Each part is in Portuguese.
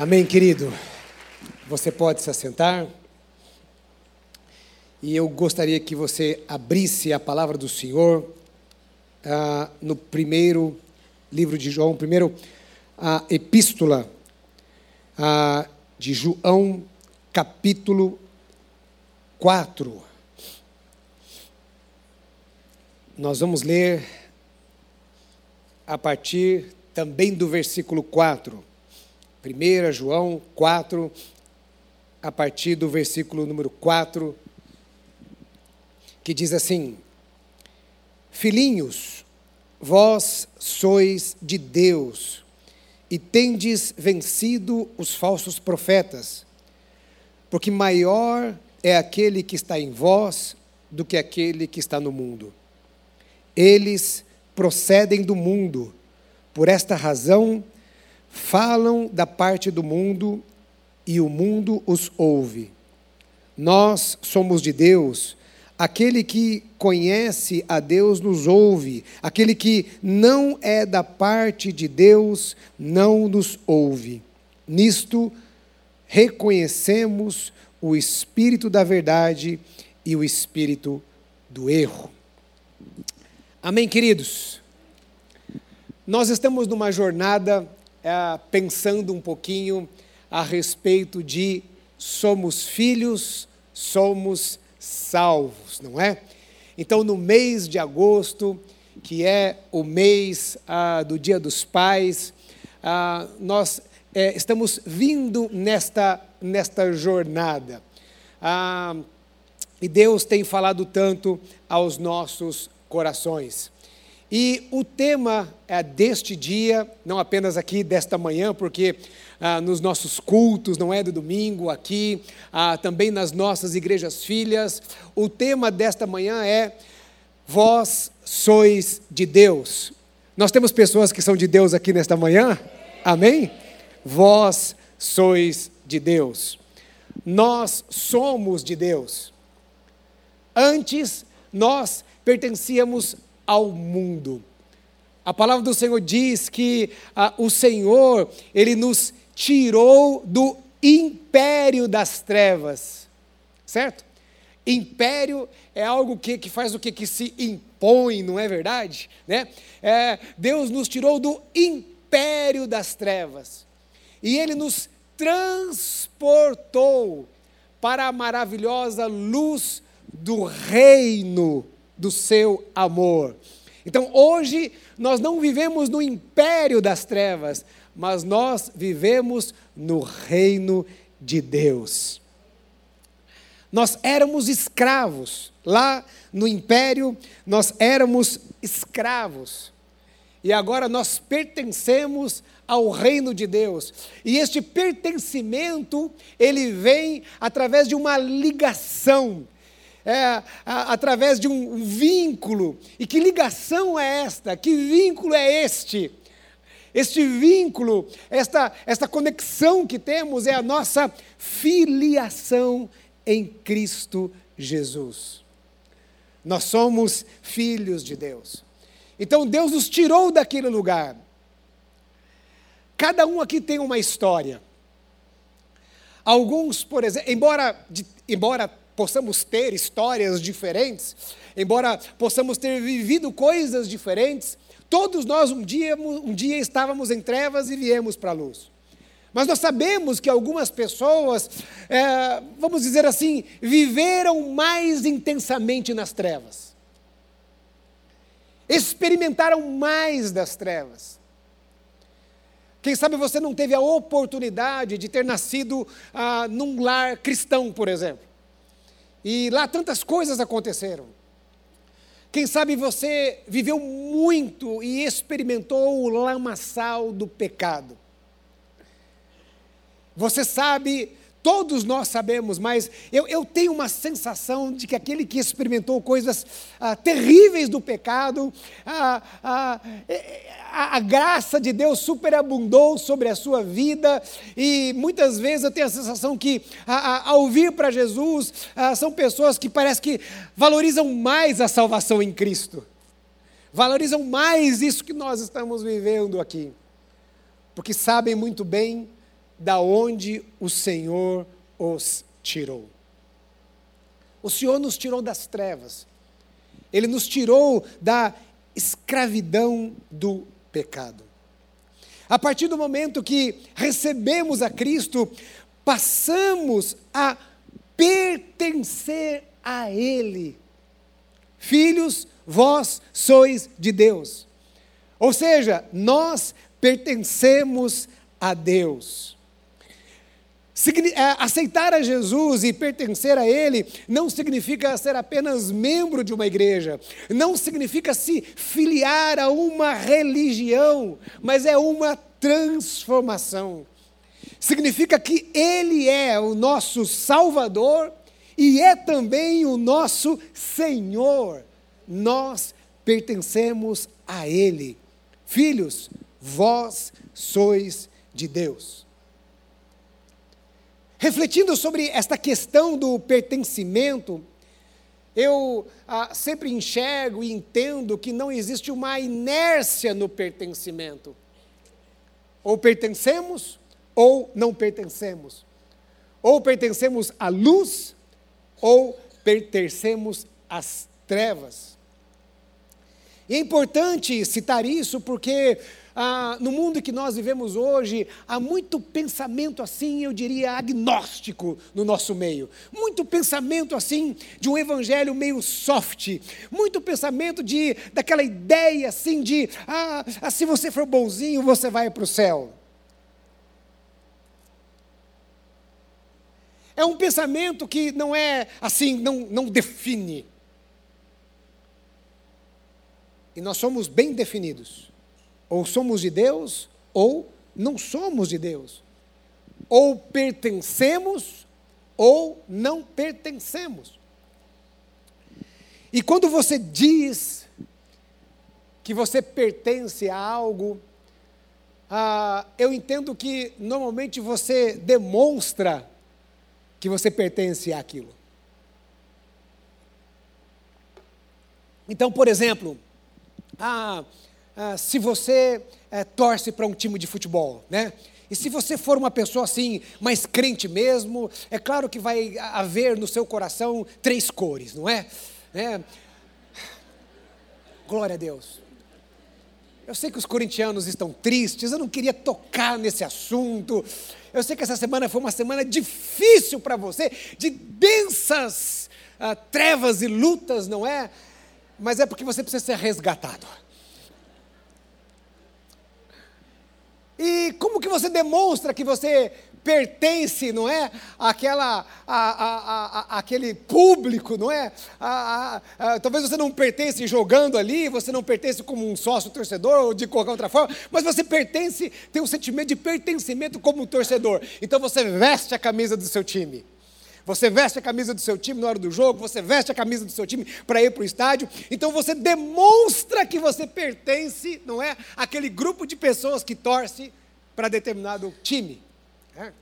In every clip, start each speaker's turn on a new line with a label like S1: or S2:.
S1: Amém, querido. Você pode se assentar. E eu gostaria que você abrisse a palavra do Senhor ah, no primeiro livro de João, primeiro a epístola ah, de João, capítulo 4. Nós vamos ler a partir também do versículo 4. 1 João 4, a partir do versículo número 4, que diz assim: Filhinhos, vós sois de Deus e tendes vencido os falsos profetas, porque maior é aquele que está em vós do que aquele que está no mundo. Eles procedem do mundo, por esta razão, falam da parte do mundo e o mundo os ouve. Nós somos de Deus. Aquele que conhece a Deus nos ouve. Aquele que não é da parte de Deus não nos ouve. Nisto reconhecemos o espírito da verdade e o espírito do erro. Amém, queridos? Nós estamos numa jornada é, pensando um pouquinho a respeito de somos filhos, somos salvos, não é? Então, no mês de agosto, que é o mês ah, do Dia dos Pais, ah, nós é, estamos vindo nesta, nesta jornada. Ah, e Deus tem falado tanto aos nossos corações. E o tema é deste dia, não apenas aqui desta manhã, porque ah, nos nossos cultos, não é do domingo, aqui, ah, também nas nossas igrejas filhas, o tema desta manhã é Vós sois de Deus. Nós temos pessoas que são de Deus aqui nesta manhã? Amém? Vós sois de Deus. Nós somos de Deus. Antes, nós pertencíamos ao mundo. A palavra do Senhor diz que ah, o Senhor, Ele nos tirou do império das trevas, certo? Império é algo que, que faz o que? Que se impõe, não é verdade? Né? É, Deus nos tirou do império das trevas e Ele nos transportou para a maravilhosa luz do reino do seu amor. Então, hoje, nós não vivemos no império das trevas, mas nós vivemos no reino de Deus. Nós éramos escravos, lá no império, nós éramos escravos. E agora nós pertencemos ao reino de Deus. E este pertencimento, ele vem através de uma ligação é, a, através de um, vínculo. E que ligação é esta? Que vínculo é este? Este vínculo, esta, esta conexão que temos é a nossa filiação em Cristo Jesus. Nós somos filhos de Deus. Então Deus nos tirou daquele lugar. Cada um aqui tem uma história. Alguns, por exemplo, embora, embora possamos ter histórias diferentes, embora possamos ter vivido coisas diferentes, todos nós um dia, um dia estávamos em trevas e viemos para a luz. Mas nós sabemos que algumas pessoas, é, vamos dizer assim, viveram mais intensamente nas trevas. Experimentaram mais das trevas. Quem sabe você não teve a oportunidade de ter nascido ah, num lar cristão, por exemplo. E lá tantas coisas aconteceram. Quem sabe você viveu muito e experimentou o lamaçal do pecado. Você sabe Todos nós sabemos, mas eu, eu, tenho uma sensação de que aquele que experimentou coisas ah, terríveis do pecado, ah, ah, a, a graça de Deus superabundou sobre a sua vida, e muitas vezes eu tenho a sensação que, ao vir para Jesus, ah, são pessoas que parece que valorizam mais a salvação em Cristo, valorizam mais isso que nós estamos vivendo aqui, porque sabem muito bem da onde o Senhor os tirou. O Senhor nos tirou das trevas. Ele nos tirou da escravidão do pecado. A partir do momento que recebemos a Cristo, passamos a pertencer a Ele. Filhos, vós sois de Deus. Ou seja, nós pertencemos a Deus. É, aceitar a Jesus e pertencer a Ele não significa ser apenas membro de uma igreja, não significa se filiar a uma religião, mas é uma transformação. Significa que Ele é o nosso Salvador e é também o nosso Senhor. Nós pertencemos a Ele. Filhos, vós sois de Deus. Refletindo sobre esta questão do pertencimento, eu ah, sempre enxergo e entendo que não existe uma inércia no pertencimento. Ou pertencemos ou não pertencemos. Ou pertencemos à luz ou pertencemos às trevas. E é importante citar isso porque ah, no mundo que nós vivemos hoje, há muito pensamento assim, eu diria, agnóstico no nosso meio. Muito pensamento assim de um evangelho meio soft. Muito pensamento de daquela ideia assim de, ah, ah se você for bonzinho, você vai para o céu. É um pensamento que não é assim, não, não define. E nós somos bem definidos. Ou somos de Deus, ou não somos de Deus. Ou pertencemos, ou não pertencemos. E quando você diz que você pertence a algo, ah, eu entendo que normalmente você demonstra que você pertence àquilo. Então, por exemplo, ah, ah, se você eh, torce para um time de futebol, né? E se você for uma pessoa assim, mais crente mesmo, é claro que vai haver no seu coração três cores, não é? é. Glória a Deus. Eu sei que os corintianos estão tristes, eu não queria tocar nesse assunto. Eu sei que essa semana foi uma semana difícil para você, de densas uh, trevas e lutas, não é? Mas é porque você precisa ser resgatado. E como que você demonstra que você pertence, não é? Aquela, a, a, a, aquele público, não é? talvez você não pertence jogando ali, você não pertence como um sócio torcedor ou de qualquer outra forma, mas você pertence, tem um sentimento de pertencimento como um torcedor. Então você veste a camisa do seu time. Você veste a camisa do seu time na hora do jogo, você veste a camisa do seu time para ir para o estádio. Então você demonstra que você pertence, não é? Aquele grupo de pessoas que torce para determinado time. É.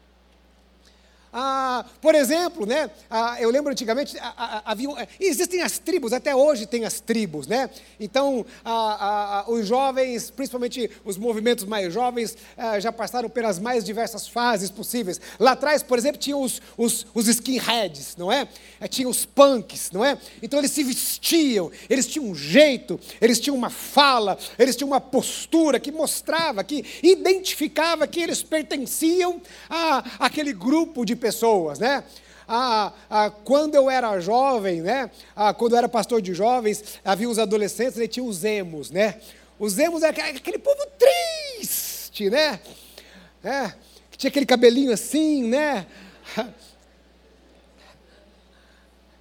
S1: Ah, por exemplo, né, ah, eu lembro antigamente, ah, ah, ah havia, eh, existem as tribos, até hoje tem as tribos, né? Então, ah, os jovens, principalmente os movimentos mais jovens, já passaram pelas mais diversas fases possíveis. Lá atrás, por exemplo, tinha os, os, os skinheads, não é? Eh, tinha os punks, não é? Então eles se vestiam, eles tinham um jeito, eles tinham uma fala, eles tinham uma postura que mostrava, que identificava que eles pertenciam a aquele grupo de pessoas pessoas, né? Ah, ah, quando eu era jovem, né? Ah, quando eu era pastor de jovens, havia os adolescentes e tinha os emos, né? Os emos é aquele povo triste, né? É, que tinha aquele cabelinho assim, né?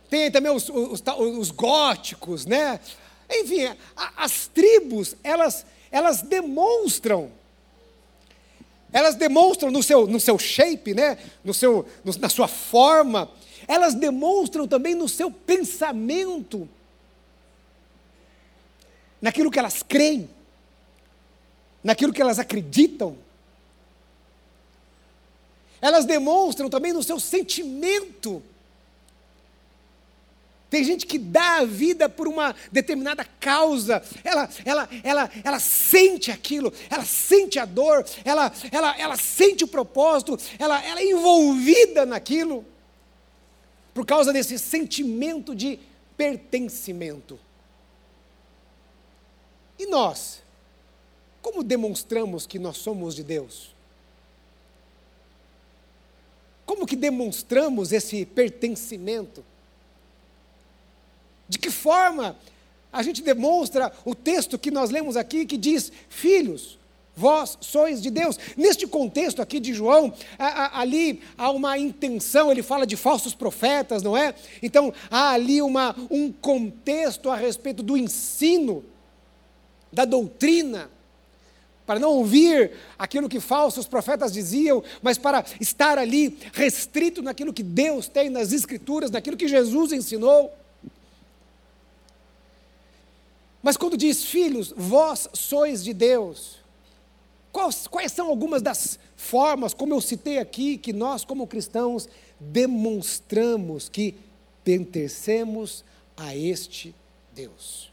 S1: Tem também os, os, os góticos, né? Enfim, as tribos, elas, elas demonstram elas demonstram no seu, no seu shape, né? no seu, no, na sua forma, elas demonstram também no seu pensamento, naquilo que elas creem, naquilo que elas acreditam. Elas demonstram também no seu sentimento. Tem gente que dá a vida por uma determinada causa. Ela, ela, ela, ela sente aquilo, ela sente a dor, ela, ela, ela sente o propósito, ela, ela é envolvida naquilo por causa desse sentimento de pertencimento. E nós? Como demonstramos que nós somos de Deus? Como que demonstramos esse pertencimento? De que forma a gente demonstra o texto que nós lemos aqui que diz: Filhos, vós sois de Deus. Neste contexto aqui de João, a, a, ali há uma intenção, ele fala de falsos profetas, não é? Então há ali uma, um contexto a respeito do ensino, da doutrina para não ouvir aquilo que falsos profetas diziam, mas para estar ali restrito naquilo que Deus tem nas Escrituras, naquilo que Jesus ensinou. Mas quando diz, filhos, vós sois de Deus, quais, quais são algumas das formas, como eu citei aqui, que nós, como cristãos, demonstramos que pertencemos a este Deus?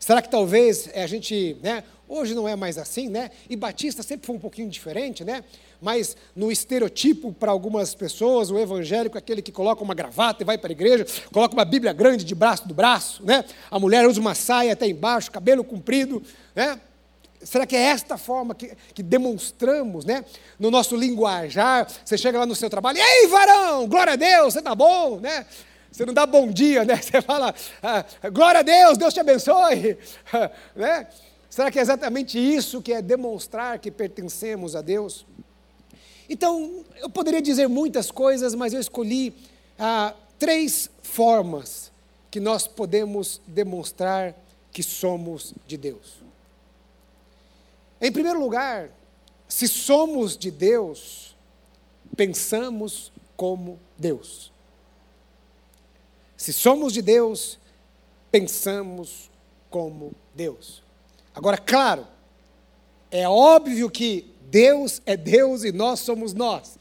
S1: Será que talvez a gente, né, Hoje não é mais assim, né? E Batista sempre foi um pouquinho diferente, né? Mas no estereotipo para algumas pessoas, o evangélico é aquele que coloca uma gravata e vai para a igreja, coloca uma Bíblia grande de braço do braço, né? A mulher usa uma saia até embaixo, cabelo comprido, né? Será que é esta forma que, que, demonstramos, né? No nosso linguajar, você chega lá no seu trabalho, e aí, varão, glória a Deus, você está bom, né? Você não dá bom dia, né? Você fala, ah, glória a Deus, Deus te abençoe, né? Será que é exatamente isso que é demonstrar que pertencemos a Deus? Então, eu poderia dizer muitas coisas, mas eu escolhi ah, três formas que nós podemos demonstrar que somos de Deus. Em primeiro lugar, se somos de Deus, pensamos como Deus. Se somos de Deus, pensamos como Deus. Agora, claro, é óbvio que Deus é Deus e nós somos nós.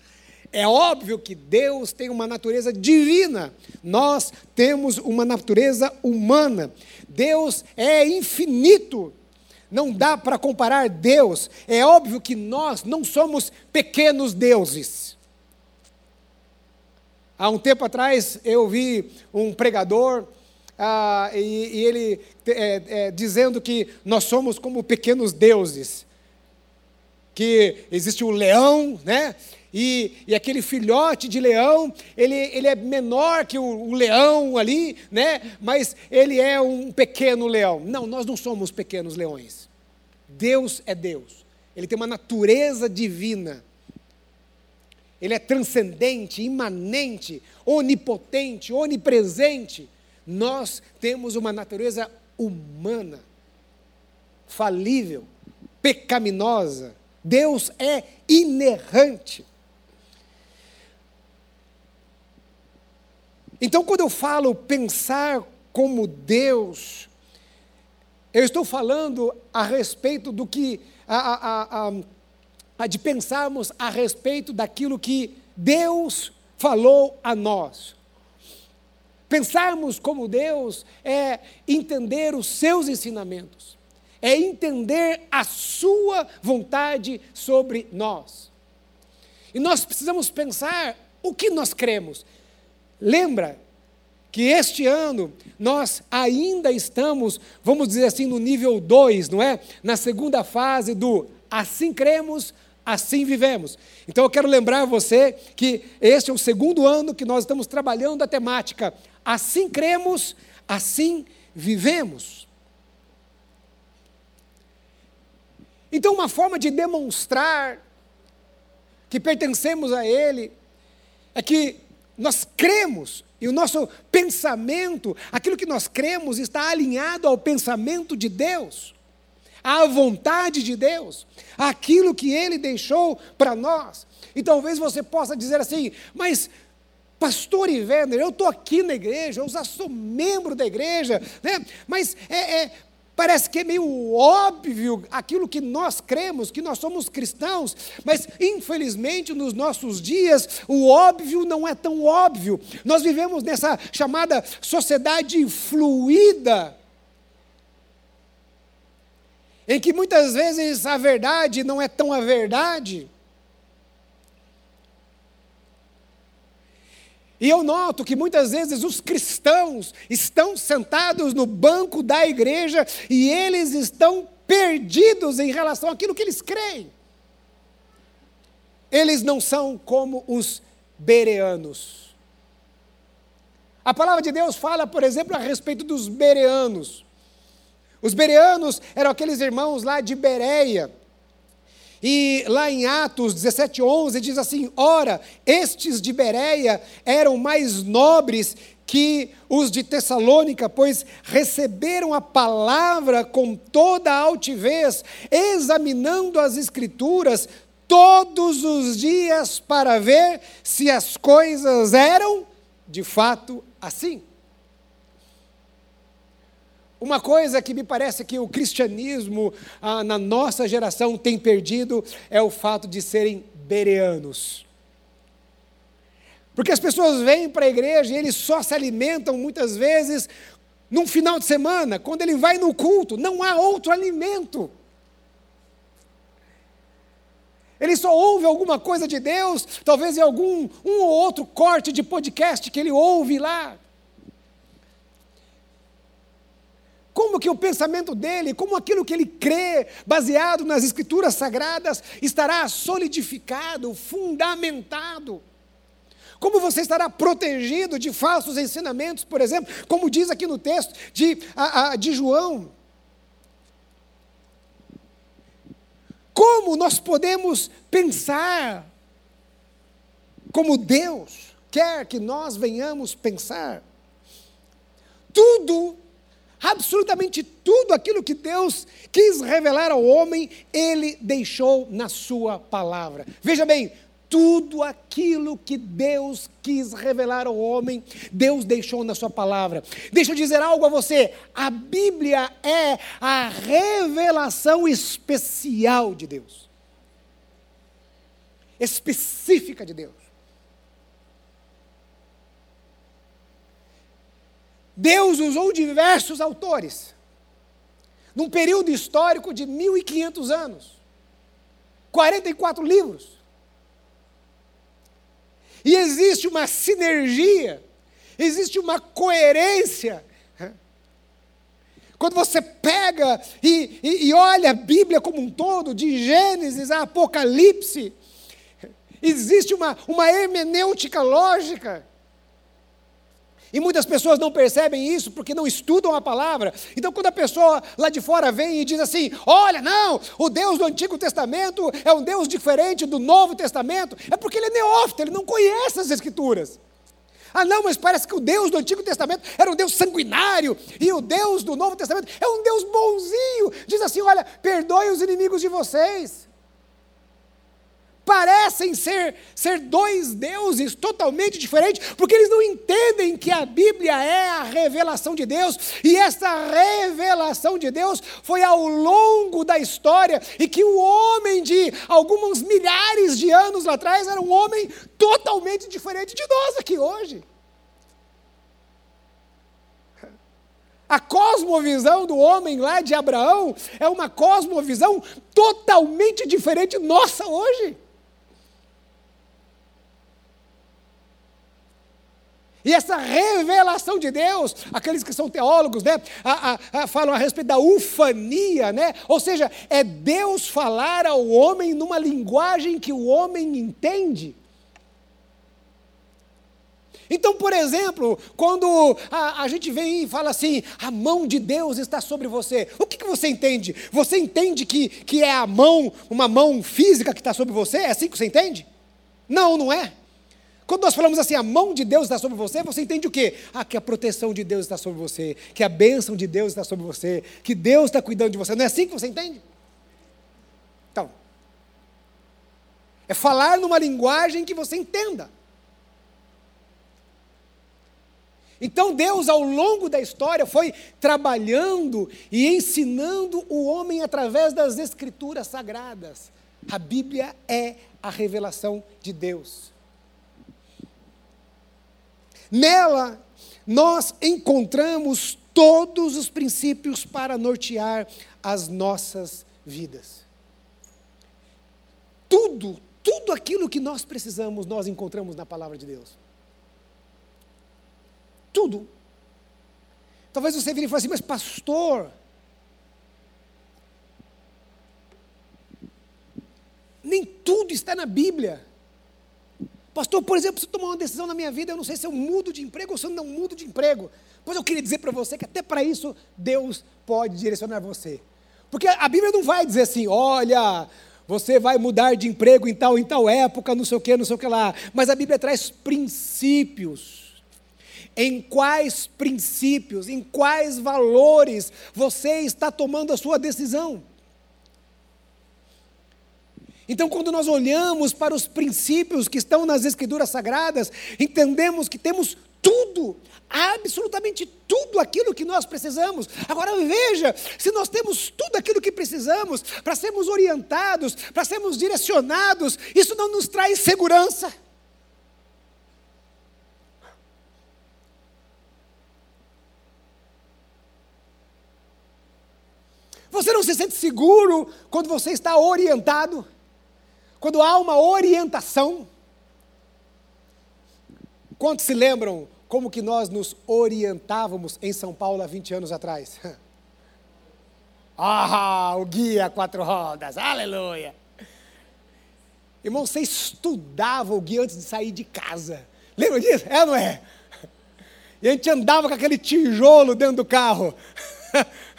S1: É óbvio que Deus tem uma natureza divina, nós temos uma natureza humana. Deus é infinito, não dá para comparar Deus. É óbvio que nós não somos pequenos deuses. Há um tempo atrás eu vi um pregador ah, e, e, ele é, é, dizendo que nós somos como pequenos deuses, que existe o leão, né? E, e, aquele filhote de leão, ele, ele é menor que o, o, leão ali, né? mas ele é um pequeno leão. Não, nós não somos pequenos leões. Deus é Deus. Ele tem uma natureza divina. Ele é transcendente, imanente, onipotente, onipresente. Nós temos uma natureza humana, falível, pecaminosa. Deus é inerrante. Então, quando eu falo pensar como Deus, eu estou falando a respeito do que, a, a, a, de pensarmos a respeito daquilo que Deus falou a nós. Pensarmos como Deus é entender os seus ensinamentos, é entender a sua vontade sobre nós. E nós precisamos pensar o que nós cremos. Lembra que este ano nós ainda estamos, vamos dizer assim, no nível 2, não é? Na segunda fase do assim cremos, assim vivemos. Então eu quero lembrar você que este é o segundo ano que nós estamos trabalhando a temática Assim cremos, assim vivemos. Então, uma forma de demonstrar que pertencemos a Ele é que nós cremos e o nosso pensamento, aquilo que nós cremos, está alinhado ao pensamento de Deus, à vontade de Deus, aquilo que Ele deixou para nós. E talvez você possa dizer assim, mas Pastor Iverner, eu estou aqui na igreja, eu já sou membro da igreja, né? mas é, é, Parece que é meio óbvio aquilo que nós cremos, que nós somos cristãos, mas infelizmente nos nossos dias o óbvio não é tão óbvio. Nós vivemos nessa chamada sociedade fluida, em que muitas vezes a verdade não é tão a verdade. E eu noto que muitas vezes os cristãos estão sentados no banco da igreja e eles estão perdidos em relação àquilo que eles creem. Eles não são como os bereanos. A palavra de Deus fala, por exemplo, a respeito dos bereanos. Os bereanos eram aqueles irmãos lá de Bereia e lá em Atos 17, 11, diz assim: Ora, estes de Bereia eram mais nobres que os de Tessalônica, pois receberam a palavra com toda a altivez, examinando as Escrituras todos os dias para ver se as coisas eram de fato assim. Uma coisa que me parece que o cristianismo ah, na nossa geração tem perdido é o fato de serem bereanos. Porque as pessoas vêm para a igreja e eles só se alimentam muitas vezes num final de semana, quando ele vai no culto, não há outro alimento. Ele só ouve alguma coisa de Deus, talvez em algum um ou outro corte de podcast que ele ouve lá. Como que o pensamento dele, como aquilo que ele crê, baseado nas escrituras sagradas, estará solidificado, fundamentado. Como você estará protegido de falsos ensinamentos, por exemplo, como diz aqui no texto de, a, a, de João. Como nós podemos pensar como Deus quer que nós venhamos pensar? Tudo absolutamente tudo aquilo que Deus quis revelar ao homem, ele deixou na sua palavra. Veja bem, tudo aquilo que Deus quis revelar ao homem, Deus deixou na sua palavra. Deixa eu dizer algo a você: a Bíblia é a revelação especial de Deus específica de Deus. Deus usou diversos autores, num período histórico de 1500 anos, 44 livros. E existe uma sinergia, existe uma coerência. Quando você pega e, e, e olha a Bíblia como um todo, de Gênesis a Apocalipse, existe uma, uma hermenêutica lógica. E muitas pessoas não percebem isso porque não estudam a palavra. Então, quando a pessoa lá de fora vem e diz assim: Olha, não, o Deus do Antigo Testamento é um Deus diferente do Novo Testamento, é porque ele é neófito, ele não conhece as Escrituras. Ah, não, mas parece que o Deus do Antigo Testamento era um Deus sanguinário, e o Deus do Novo Testamento é um Deus bonzinho. Diz assim: Olha, perdoe os inimigos de vocês parecem ser, ser dois deuses totalmente diferentes, porque eles não entendem que a Bíblia é a revelação de Deus, e essa revelação de Deus foi ao longo da história, e que o homem de alguns milhares de anos atrás era um homem totalmente diferente de nós aqui hoje. A cosmovisão do homem lá de Abraão é uma cosmovisão totalmente diferente nossa hoje. E essa revelação de Deus, aqueles que são teólogos, né, a, a, a, falam a respeito da ufania, né? ou seja, é Deus falar ao homem numa linguagem que o homem entende. Então, por exemplo, quando a, a, gente vem e fala assim, a mão de Deus está sobre você, o que, que você entende? Você entende que, que é a mão, uma mão física que está sobre você? É assim que você entende? Não, não é. Quando nós falamos assim, a mão de Deus está sobre você, você entende o quê? Ah, que a proteção de Deus está sobre você, que a bênção de Deus está sobre você, que Deus está cuidando de você. Não é assim que você entende? Então, é falar numa linguagem que você entenda. Então Deus, ao longo da história, foi trabalhando e ensinando o homem através das escrituras sagradas. A Bíblia é a revelação de Deus. Nela, nós encontramos todos os princípios para nortear as nossas vidas. Tudo, tudo aquilo que nós precisamos, nós encontramos na palavra de Deus. Tudo. Talvez você vire e fale assim, mas pastor, nem tudo está na Bíblia. Pastor, por exemplo, se eu tomar uma decisão na minha vida, eu não sei se eu mudo de emprego ou se eu não mudo de emprego. Pois eu queria dizer para você que até para isso Deus pode direcionar você. Porque a Bíblia não vai dizer assim, olha, você vai mudar de emprego em tal, em tal época, não sei o que, não sei o que lá. Mas a Bíblia traz princípios. Em quais princípios, em quais valores você está tomando a sua decisão? Então, quando nós olhamos para os princípios que estão nas Escrituras Sagradas, entendemos que temos tudo, absolutamente tudo aquilo que nós precisamos. Agora veja, se nós temos tudo aquilo que precisamos para sermos orientados, para sermos direcionados, isso não nos traz segurança. Você não se sente seguro quando você está orientado? Quando há uma orientação? Quantos se lembram como que nós nos orientávamos em São Paulo há 20 anos atrás? ah, o guia quatro rodas, aleluia! Irmão, você estudava o guia antes de sair de casa. Lembra disso? É ou não é? E a gente andava com aquele tijolo dentro do carro.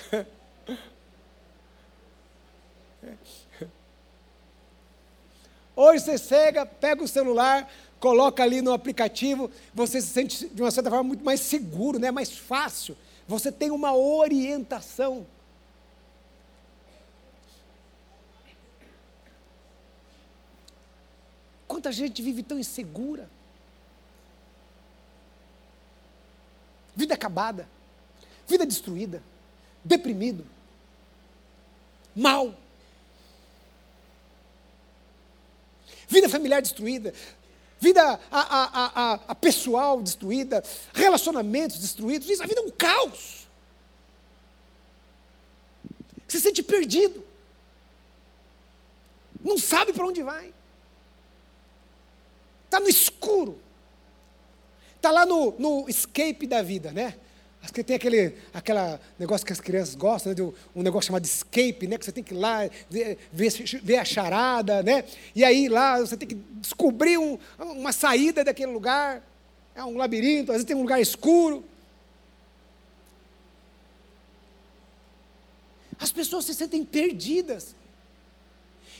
S1: Hoje você chega, pega o celular, coloca ali no aplicativo, você se sente de uma certa forma muito mais seguro, né? mais fácil. Você tem uma orientação. Quanta gente vive tão insegura? Vida acabada, vida destruída, deprimido, mal. Vida familiar destruída, vida a, a, a, pessoal destruída, relacionamentos destruídos, isso, a vida é um caos. Se sente perdido, não sabe para onde vai, está no escuro, está lá no, no escape da vida, né? Acho que tem aquele aquela negócio que as crianças gostam, né, de um negócio chamado escape, né, que você tem que ir lá ver, ver a charada, né? E aí lá você tem que descobrir um, uma saída daquele lugar. É um labirinto, às vezes tem um lugar escuro. As pessoas se sentem perdidas.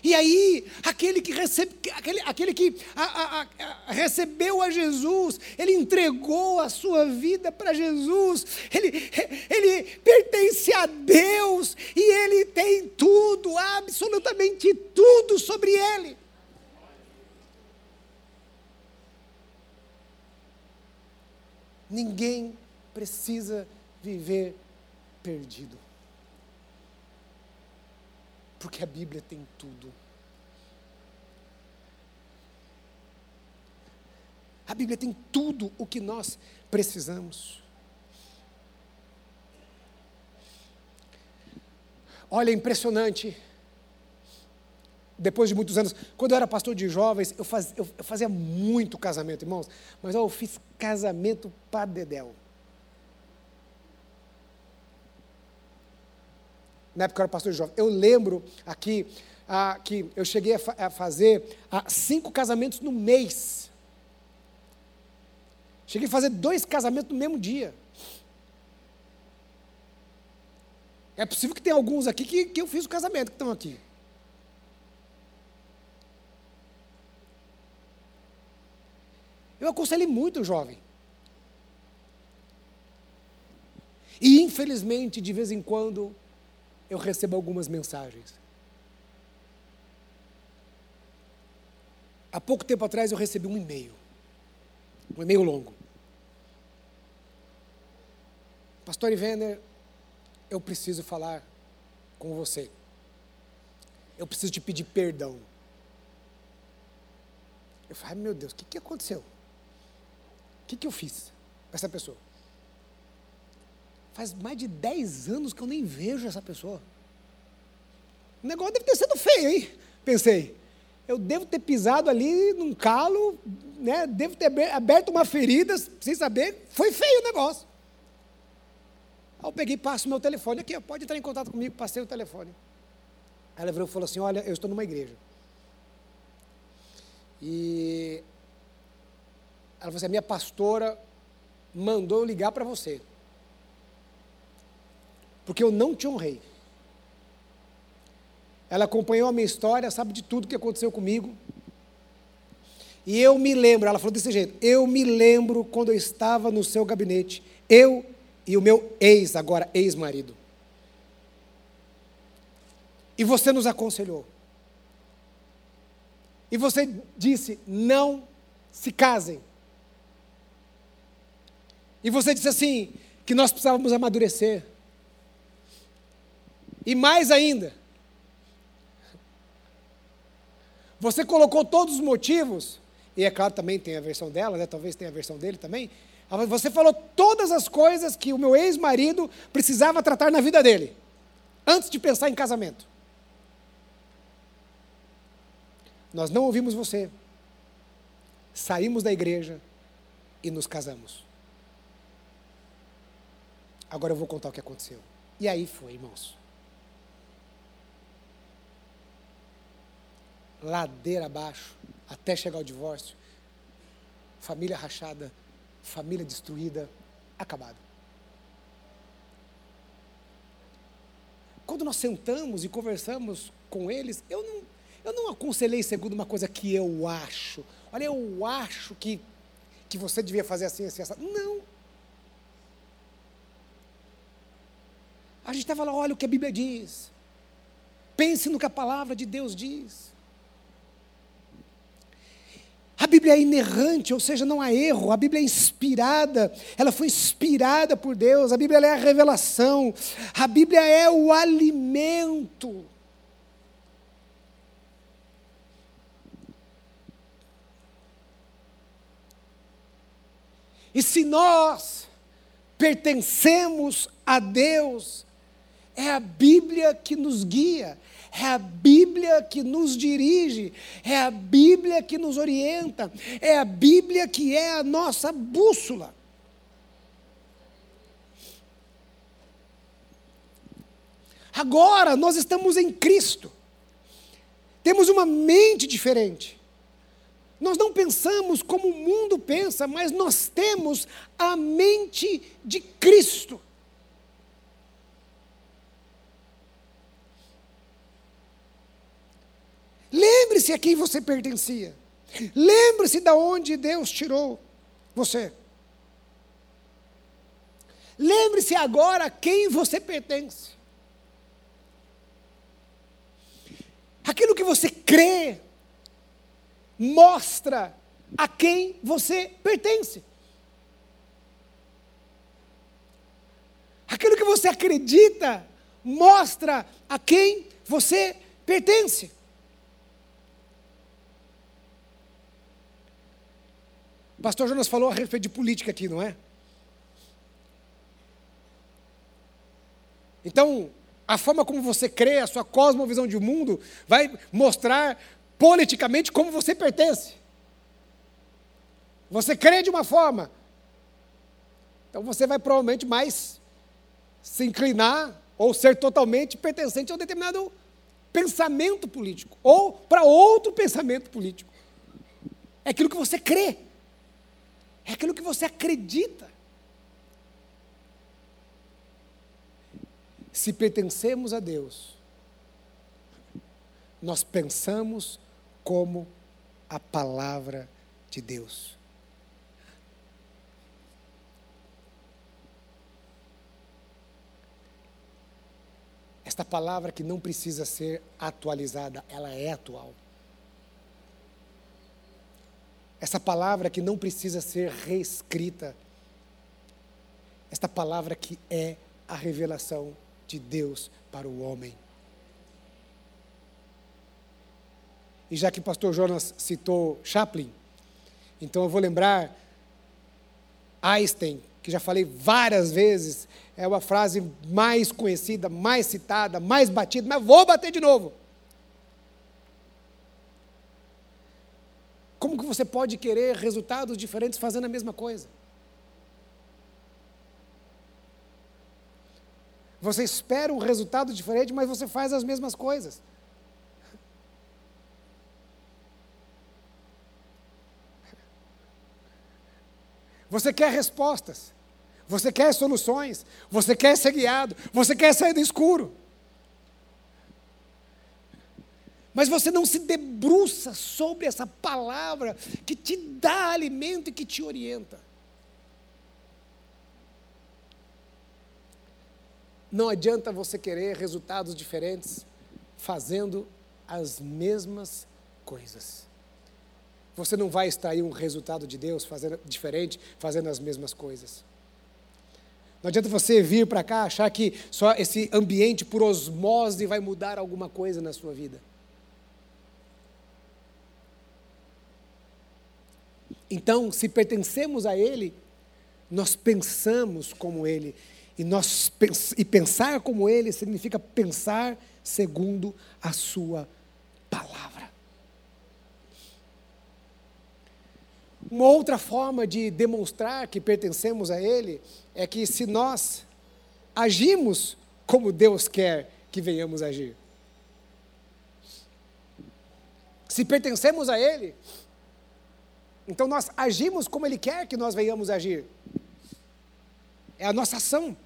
S1: E aí, aquele que, recebe, aquele, aquele que a, a, a, recebeu a Jesus, ele entregou a sua vida para Jesus, ele, ele pertence a Deus e ele tem tudo, absolutamente tudo sobre ele. Ninguém precisa viver perdido porque a Bíblia tem tudo. A Bíblia tem tudo o que nós precisamos. Olha, é impressionante. Depois de muitos anos, quando eu era pastor de jovens, eu, faz, eu, eu fazia muito casamento, irmãos, mas ó, eu fiz casamento para Dedéu. Na época eu era pastor de jovem. Eu lembro aqui ah, que eu cheguei a, fa a fazer ah, cinco casamentos no mês. Cheguei a fazer dois casamentos no mesmo dia. É possível que tenha alguns aqui que, que eu fiz o casamento que estão aqui. Eu aconselhei muito o jovem. E infelizmente, de vez em quando, eu recebo algumas mensagens. Há pouco tempo atrás eu recebi um e-mail, um e-mail longo. Pastor Ivener, eu preciso falar com você. Eu preciso te pedir perdão. Eu falei, meu Deus, o que, que aconteceu? O que, que eu fiz com essa pessoa? Faz mais de 10 anos que eu nem vejo essa pessoa. O negócio deve ter sido feio, hein? Pensei. Eu devo ter pisado ali num calo, né? devo ter aberto uma ferida sem saber. Foi feio o negócio. Aí eu peguei e passo meu telefone aqui, pode entrar em contato comigo, passei o telefone. Aí ela virou e falou assim: Olha, eu estou numa igreja. E ela falou assim: a minha pastora mandou eu ligar para você. Porque eu não te honrei. Ela acompanhou a minha história, sabe de tudo que aconteceu comigo. E eu me lembro, ela falou desse jeito: eu me lembro quando eu estava no seu gabinete, eu e o meu ex, agora ex-marido. E você nos aconselhou. E você disse: não se casem. E você disse assim: que nós precisávamos amadurecer. E mais ainda, você colocou todos os motivos, e é claro também tem a versão dela, né? talvez tenha a versão dele também. Você falou todas as coisas que o meu ex-marido precisava tratar na vida dele, antes de pensar em casamento. Nós não ouvimos você, saímos da igreja e nos casamos. Agora eu vou contar o que aconteceu. E aí foi, irmãos. Ladeira abaixo, até chegar ao divórcio. Família rachada, família destruída, acabado. Quando nós sentamos e conversamos com eles, eu não, eu não aconselhei segundo uma coisa que eu acho. Olha, eu acho que, que você devia fazer assim, assim, assim. Não. A gente estava lá, olha o que a Bíblia diz. Pense no que a palavra de Deus diz. A Bíblia é inerrante, ou seja, não há erro. A Bíblia é inspirada, ela foi inspirada por Deus. A Bíblia é a revelação. A Bíblia é o alimento. E se nós pertencemos a Deus, é a Bíblia que nos guia, é a Bíblia que nos dirige, é a Bíblia que nos orienta, é a Bíblia que é a nossa bússola. Agora nós estamos em Cristo, temos uma mente diferente. Nós não pensamos como o mundo pensa, mas nós temos a mente de Cristo. Lembre-se a quem você pertencia. Lembre-se de onde Deus tirou você. Lembre-se agora a quem você pertence. Aquilo que você crê mostra a quem você pertence. Aquilo que você acredita mostra a quem você pertence. Pastor Jonas falou a respeito de política aqui, não é? Então, a forma como você crê, a sua cosmovisão de mundo, vai mostrar politicamente como você pertence. Você crê de uma forma, então você vai provavelmente mais se inclinar ou ser totalmente pertencente a um determinado pensamento político, ou para outro pensamento político. É aquilo que você crê. É aquilo que você acredita. Se pertencemos a Deus, nós pensamos como a palavra de Deus. Esta palavra que não precisa ser atualizada, ela é atual. Essa palavra que não precisa ser reescrita, esta palavra que é a revelação de Deus para o homem. E já que o pastor Jonas citou Chaplin, então eu vou lembrar Einstein, que já falei várias vezes, é uma frase mais conhecida, mais citada, mais batida, mas vou bater de novo. Como que você pode querer resultados diferentes fazendo a mesma coisa? Você espera um resultado diferente, mas você faz as mesmas coisas. Você quer respostas, você quer soluções, você quer ser guiado, você quer sair do escuro. Mas você não se debruça sobre essa palavra que te dá alimento e que te orienta. Não adianta você querer resultados diferentes fazendo as mesmas coisas. Você não vai extrair um resultado de Deus fazendo diferente, fazendo as mesmas coisas. Não adianta você vir para cá achar que só esse ambiente por osmose vai mudar alguma coisa na sua vida. Então, se pertencemos a Ele, nós pensamos como Ele. E, nós, e pensar como Ele significa pensar segundo a Sua palavra. Uma outra forma de demonstrar que pertencemos a Ele é que se nós agimos como Deus quer que venhamos agir. Se pertencemos a Ele, então nós agimos como Ele quer que nós venhamos agir. É a nossa ação.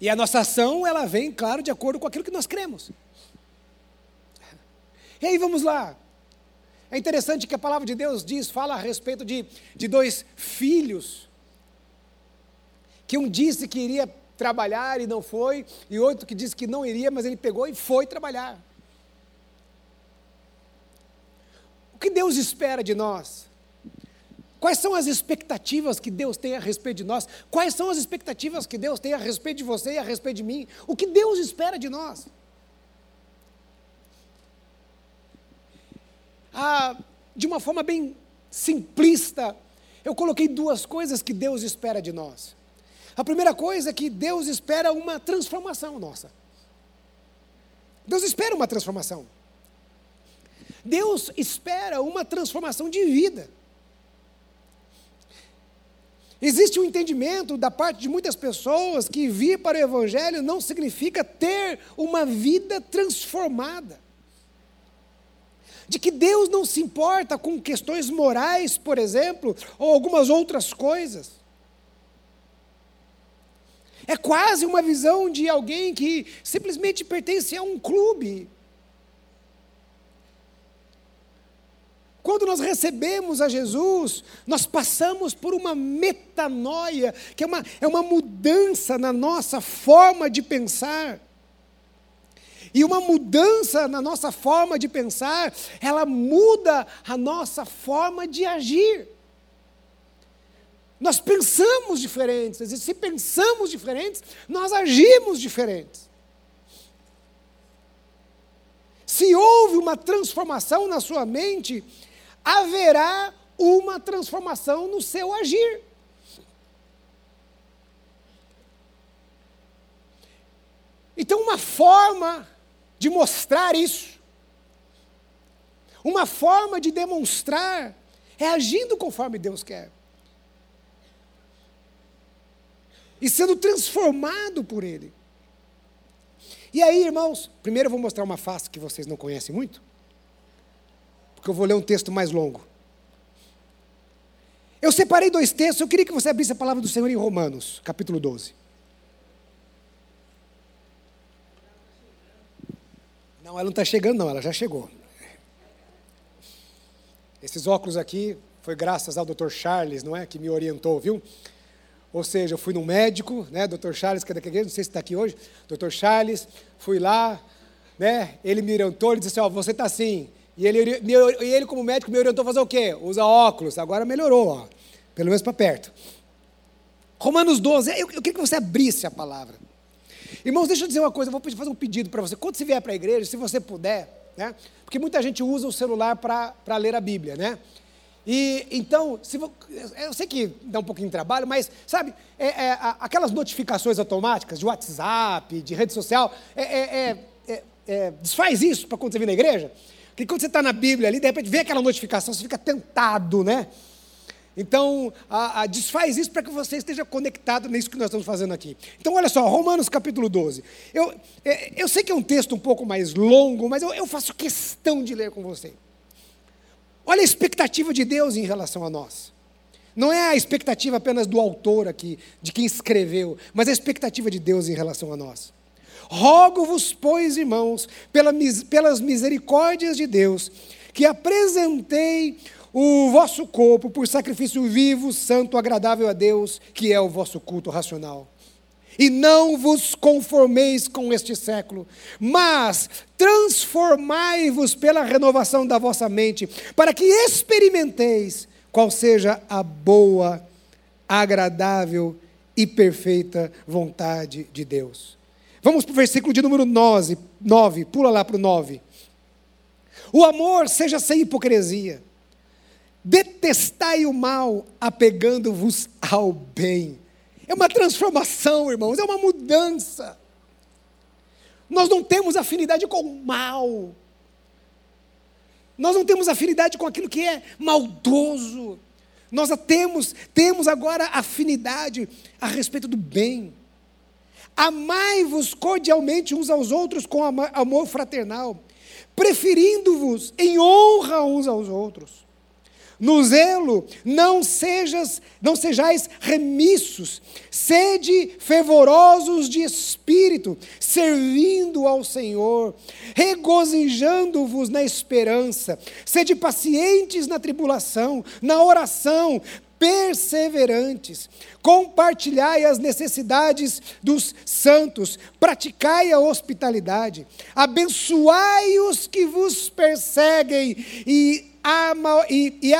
S1: E a nossa ação, ela vem, claro, de acordo com aquilo que nós cremos. E aí vamos lá. É interessante que a palavra de Deus diz, fala a respeito de, de dois filhos, que um disse que iria trabalhar e não foi, e outro que disse que não iria, mas ele pegou e foi trabalhar. O que Deus espera de nós? Quais são as expectativas que Deus tem a respeito de nós? Quais são as expectativas que Deus tem a respeito de você e a respeito de mim? O que Deus espera de nós? Ah, de uma forma bem simplista, eu coloquei duas coisas que Deus espera de nós. A primeira coisa é que Deus espera uma transformação nossa. Deus espera uma transformação. Deus espera uma transformação de vida. Existe um entendimento da parte de muitas pessoas que vir para o Evangelho não significa ter uma vida transformada. De que Deus não se importa com questões morais, por exemplo, ou algumas outras coisas. É quase uma visão de alguém que simplesmente pertence a um clube, Quando nós recebemos a Jesus, nós passamos por uma metanoia, que é uma, é uma mudança na nossa forma de pensar. E uma mudança na nossa forma de pensar, ela muda a nossa forma de agir. Nós pensamos diferentes, e se pensamos diferentes, nós agimos diferentes. Se houve uma transformação na sua mente, haverá uma transformação no seu agir. Então, uma forma de mostrar isso, uma forma de demonstrar, é agindo conforme Deus quer. E sendo transformado por Ele. E aí, irmãos, primeiro eu vou mostrar uma face que vocês não conhecem muito porque eu vou ler um texto mais longo. Eu separei dois textos, eu queria que você abrisse a palavra do Senhor em Romanos, capítulo 12. Não, ela não está chegando, não, ela já chegou. Esses óculos aqui foi graças ao Dr. Charles, não é? Que me orientou, viu? Ou seja, eu fui no médico, né? Dr. Charles, que é daqui, não sei se está aqui hoje. Dr. Charles, fui lá, né? Ele me orientou, ele disse: Ó, oh, você está assim, e ele, e ele, como médico, me orientou a fazer o quê? Usa óculos. Agora melhorou, ó. pelo menos para perto. Romanos 12, eu, eu queria que você abrisse a palavra. Irmãos, deixa eu dizer uma coisa, eu vou fazer um pedido para você. Quando você vier para a igreja, se você puder, né? Porque muita gente usa o celular para ler a Bíblia, né? E então, se, eu sei que dá um pouquinho de trabalho, mas sabe, é, é, aquelas notificações automáticas de WhatsApp, de rede social, é, é, é, é desfaz isso para quando você vir na igreja. Porque quando você está na Bíblia ali, de repente vê aquela notificação, você fica tentado, né? Então, a, a, desfaz isso para que você esteja conectado nisso que nós estamos fazendo aqui. Então, olha só, Romanos capítulo 12. Eu, é, eu sei que é um texto um pouco mais longo, mas eu, eu faço questão de ler com você. Olha a expectativa de Deus em relação a nós. Não é a expectativa apenas do autor aqui, de quem escreveu, mas a expectativa de Deus em relação a nós. Rogo-vos, pois, irmãos, pelas misericórdias de Deus, que apresentei o vosso corpo por sacrifício vivo, santo, agradável a Deus, que é o vosso culto racional. E não vos conformeis com este século, mas transformai-vos pela renovação da vossa mente, para que experimenteis qual seja a boa, agradável e perfeita vontade de Deus. Vamos para o versículo de número 9, 9 pula lá para o 9. O amor seja sem hipocrisia Detestai o mal, apegando-vos ao bem. É uma transformação, irmãos, é uma mudança. Nós não temos afinidade com o mal. Nós não temos afinidade com aquilo que é maldoso. Nós temos, temos agora afinidade a respeito do bem. Amai-vos cordialmente uns aos outros com amor fraternal, preferindo-vos em honra uns aos outros. No zelo, não sejas, não sejais remissos, sede fervorosos de espírito, servindo ao Senhor, regozijando-vos na esperança, sede pacientes na tribulação, na oração, perseverantes, compartilhai as necessidades dos santos, praticai a hospitalidade, abençoai os que vos perseguem e e, e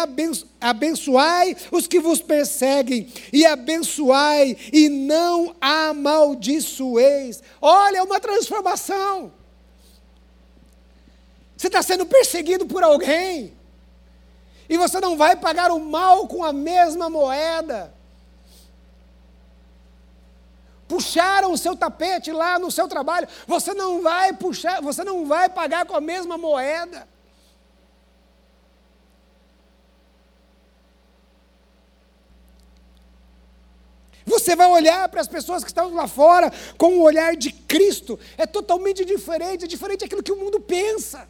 S1: abençoai os que vos perseguem, e abençoai e não amaldiçoeis. Olha, é uma transformação. Você está sendo perseguido por alguém, e você não vai pagar o mal com a mesma moeda. Puxaram o seu tapete lá no seu trabalho, você não vai puxar, você não vai pagar com a mesma moeda. Você vai olhar para as pessoas que estão lá fora com o olhar de Cristo. É totalmente diferente, é diferente daquilo que o mundo pensa.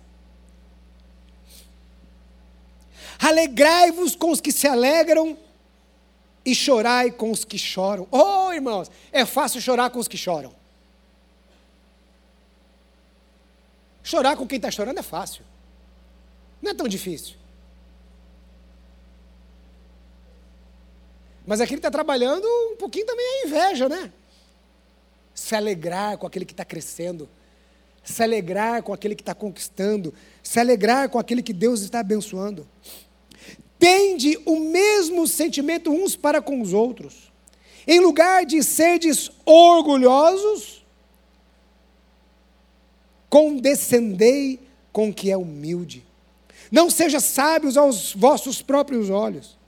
S1: Alegrai-vos com os que se alegram e chorai com os que choram. Oh, irmãos, é fácil chorar com os que choram. Chorar com quem está chorando é fácil. Não é tão difícil. Mas aqui ele está trabalhando um pouquinho também a inveja, né? Se alegrar com aquele que está crescendo, se alegrar com aquele que está conquistando, se alegrar com aquele que Deus está abençoando. Tende o mesmo sentimento uns para com os outros. Em lugar de serdes orgulhosos, condescendei com o que é humilde. Não seja sábios aos vossos próprios olhos.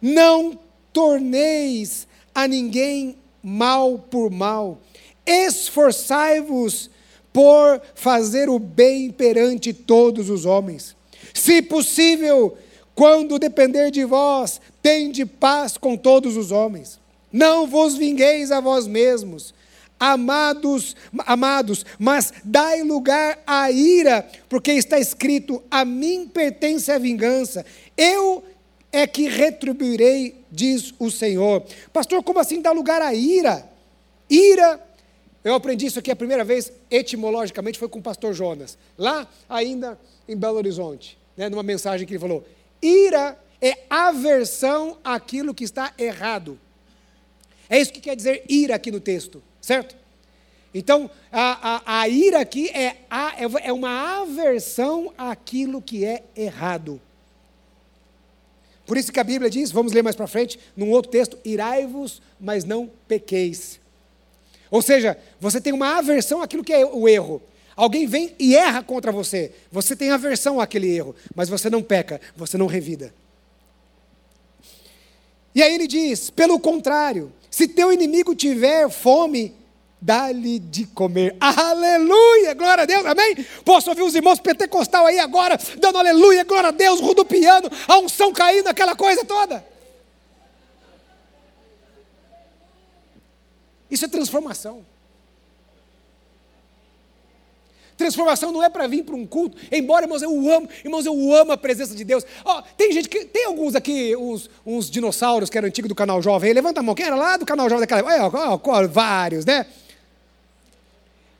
S1: Não torneis a ninguém mal por mal. Esforçai-vos por fazer o bem perante todos os homens. Se possível, quando depender de vós, tende paz com todos os homens. Não vos vingueis a vós mesmos, amados, amados, mas dai lugar à ira, porque está escrito: a mim pertence a vingança. Eu é que retribuirei, diz o Senhor. Pastor, como assim dá lugar à ira? Ira, eu aprendi isso aqui a primeira vez, etimologicamente, foi com o pastor Jonas, lá ainda em Belo Horizonte, né, numa mensagem que ele falou: ira é aversão àquilo que está errado. É isso que quer dizer ira aqui no texto, certo? Então, a, a, a ira aqui é, a, é uma aversão àquilo que é errado. Por isso que a Bíblia diz, vamos ler mais para frente, num outro texto, irai-vos, mas não pequeis. Ou seja, você tem uma aversão àquilo que é o erro. Alguém vem e erra contra você. Você tem aversão àquele erro, mas você não peca, você não revida. E aí ele diz: pelo contrário, se teu inimigo tiver fome, dá-lhe de comer. Aleluia! Glória a Deus, amém? Posso ouvir os irmãos pentecostal aí agora, dando aleluia, glória a Deus, rodopiando, a unção caindo, aquela coisa toda. Isso é transformação. Transformação não é para vir para um culto, embora, irmãos, eu amo, irmãos, eu amo a presença de Deus. Oh, tem gente que, tem alguns aqui, uns, uns dinossauros que eram antigos do canal jovem, levanta a mão, quem era lá do canal jovem daquela época? Vários, né?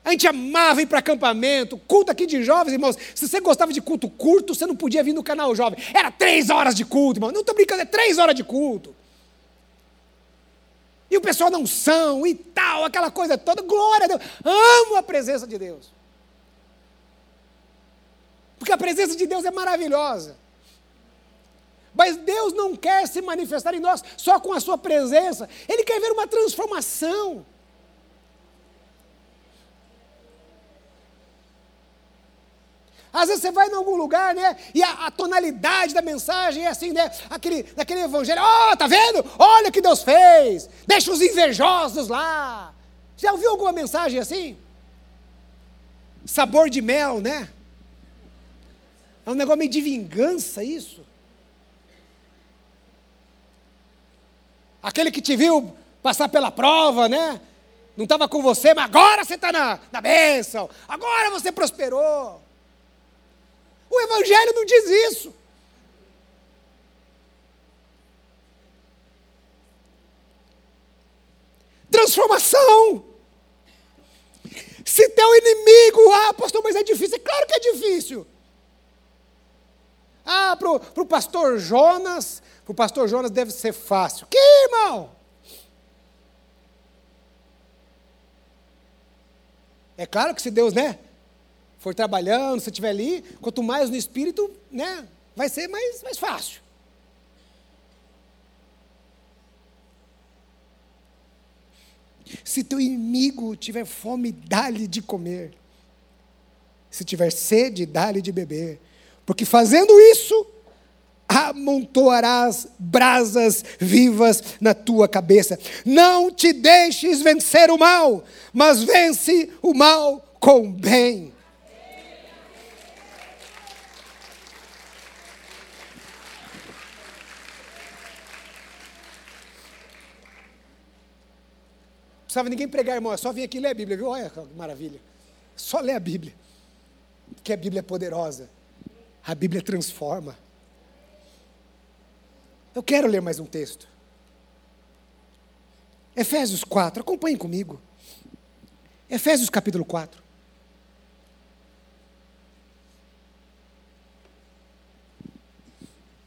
S1: A gente amava ir para acampamento, culto aqui de jovens, irmãos. Se você gostava de culto curto, você não podia vir no canal jovem. Era três horas de culto, irmão. Não estou brincando, é três horas de culto. E o pessoal não são e tal, aquela coisa toda. Glória a Deus. Amo a presença de Deus. Porque a presença de Deus é maravilhosa. Mas Deus não quer se manifestar em nós só com a sua presença. Ele quer ver uma transformação. Às vezes você vai em algum lugar, né? E a, a tonalidade da mensagem é assim, né? Aquele, aquele evangelho, ó, oh, tá vendo? Olha o que Deus fez. Deixa os invejosos lá. Já ouviu alguma mensagem assim? Sabor de mel, né? É um negócio meio de vingança isso. Aquele que te viu passar pela prova, né? Não estava com você, mas agora você está na, na bênção. Agora você prosperou. O Evangelho não diz isso. Transformação. Se teu inimigo, ah, pastor, mas é difícil. É claro que é difícil. Ah, para o pastor Jonas, para o pastor Jonas deve ser fácil. Que irmão? É claro que se Deus, né, for trabalhando, se estiver ali, quanto mais no espírito, né, vai ser mais, mais fácil. Se teu inimigo tiver fome, dá-lhe de comer. Se tiver sede, dá-lhe de beber. Porque fazendo isso, amontoarás brasas vivas na tua cabeça. Não te deixes vencer o mal, mas vence o mal com bem. precisava ninguém pregar, irmão, é só vir aqui ler a Bíblia, viu? Olha que maravilha. Só ler a Bíblia. Que a Bíblia é poderosa. A Bíblia transforma. Eu quero ler mais um texto. Efésios 4, acompanhem comigo. Efésios capítulo 4.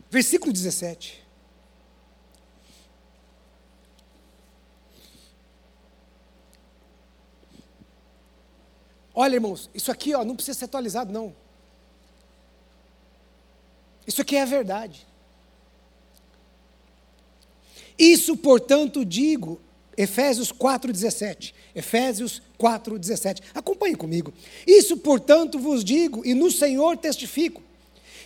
S1: Versículo 17. Olha, irmãos, isso aqui ó, não precisa ser atualizado, não. Isso aqui é a verdade. Isso, portanto, digo, Efésios 4,17. Efésios 4,17. Acompanhe comigo. Isso, portanto, vos digo, e no Senhor testifico,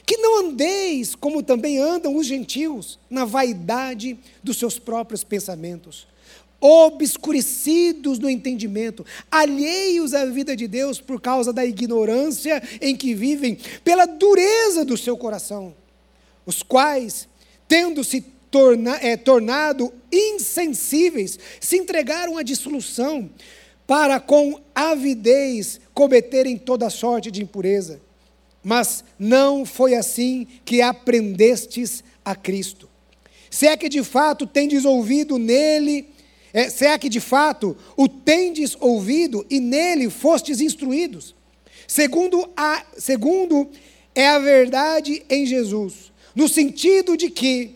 S1: que não andeis como também andam os gentios, na vaidade dos seus próprios pensamentos obscurecidos no entendimento, alheios à vida de Deus por causa da ignorância em que vivem, pela dureza do seu coração, os quais, tendo se torna, é, tornado insensíveis, se entregaram à dissolução, para com avidez cometerem toda sorte de impureza. Mas não foi assim que aprendestes a Cristo. Se é que de fato tendes ouvido nele é, será que de fato o tendes ouvido e nele fostes instruídos? Segundo, a, segundo é a verdade em Jesus, no sentido de que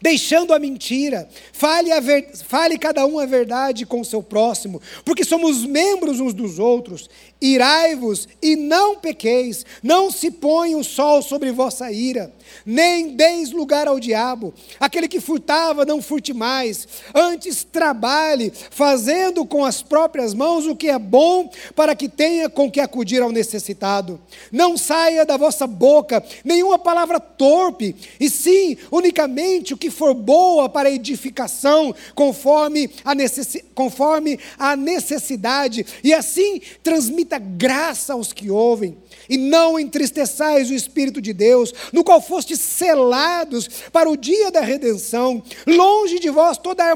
S1: deixando a mentira. Fale, a ver, fale cada um a verdade com o seu próximo, porque somos membros uns dos outros. Irai-vos e não pequeis, não se ponha o sol sobre vossa ira, nem deis lugar ao diabo. Aquele que furtava, não furte mais, antes trabalhe, fazendo com as próprias mãos o que é bom, para que tenha com que acudir ao necessitado. Não saia da vossa boca nenhuma palavra torpe, e sim unicamente o que for boa para edificação, conforme a, necessi conforme a necessidade, e assim transmita muita graça aos que ouvem, e não entristeçais o Espírito de Deus, no qual fostes selados para o dia da redenção. Longe de vós toda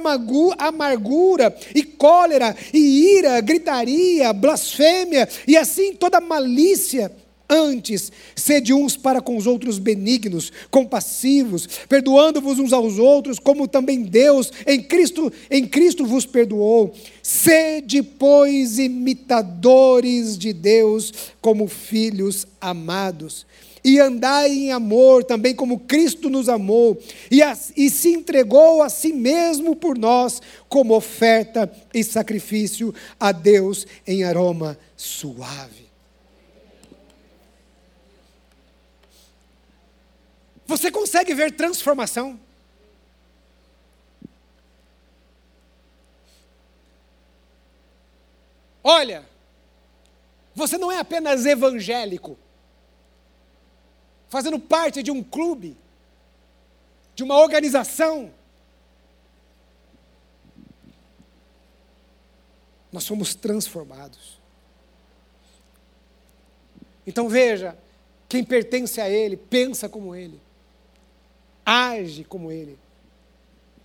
S1: amargura e cólera e ira, gritaria, blasfêmia e assim toda malícia Antes, sede uns para com os outros benignos, compassivos, perdoando-vos uns aos outros, como também Deus em Cristo, em Cristo vos perdoou. Sede, pois, imitadores de Deus, como filhos amados. E andai em amor, também como Cristo nos amou, e, e se entregou a si mesmo por nós, como oferta e sacrifício a Deus em aroma suave. Você consegue ver transformação? Olha, você não é apenas evangélico, fazendo parte de um clube, de uma organização. Nós somos transformados. Então veja, quem pertence a Ele pensa como Ele age como Ele.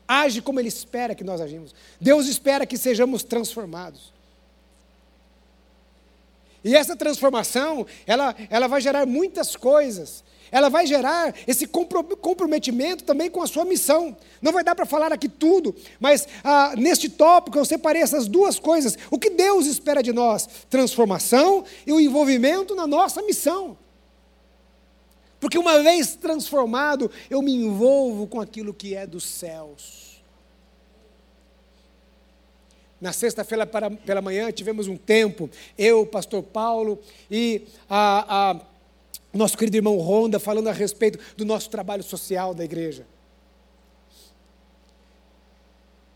S1: Age como Ele espera que nós agimos. Deus espera que sejamos transformados. E essa transformação, ela, ela vai gerar muitas coisas. Ela vai gerar esse comprometimento também com a sua missão. Não vai dar para falar aqui tudo, mas ah, neste tópico eu separei essas duas coisas. O que Deus espera de nós? Transformação e o envolvimento na nossa missão. Porque uma vez transformado, eu me envolvo com aquilo que é dos céus. Na sexta-feira pela manhã tivemos um tempo, eu, pastor Paulo e a, a nosso querido irmão Ronda falando a respeito do nosso trabalho social da igreja.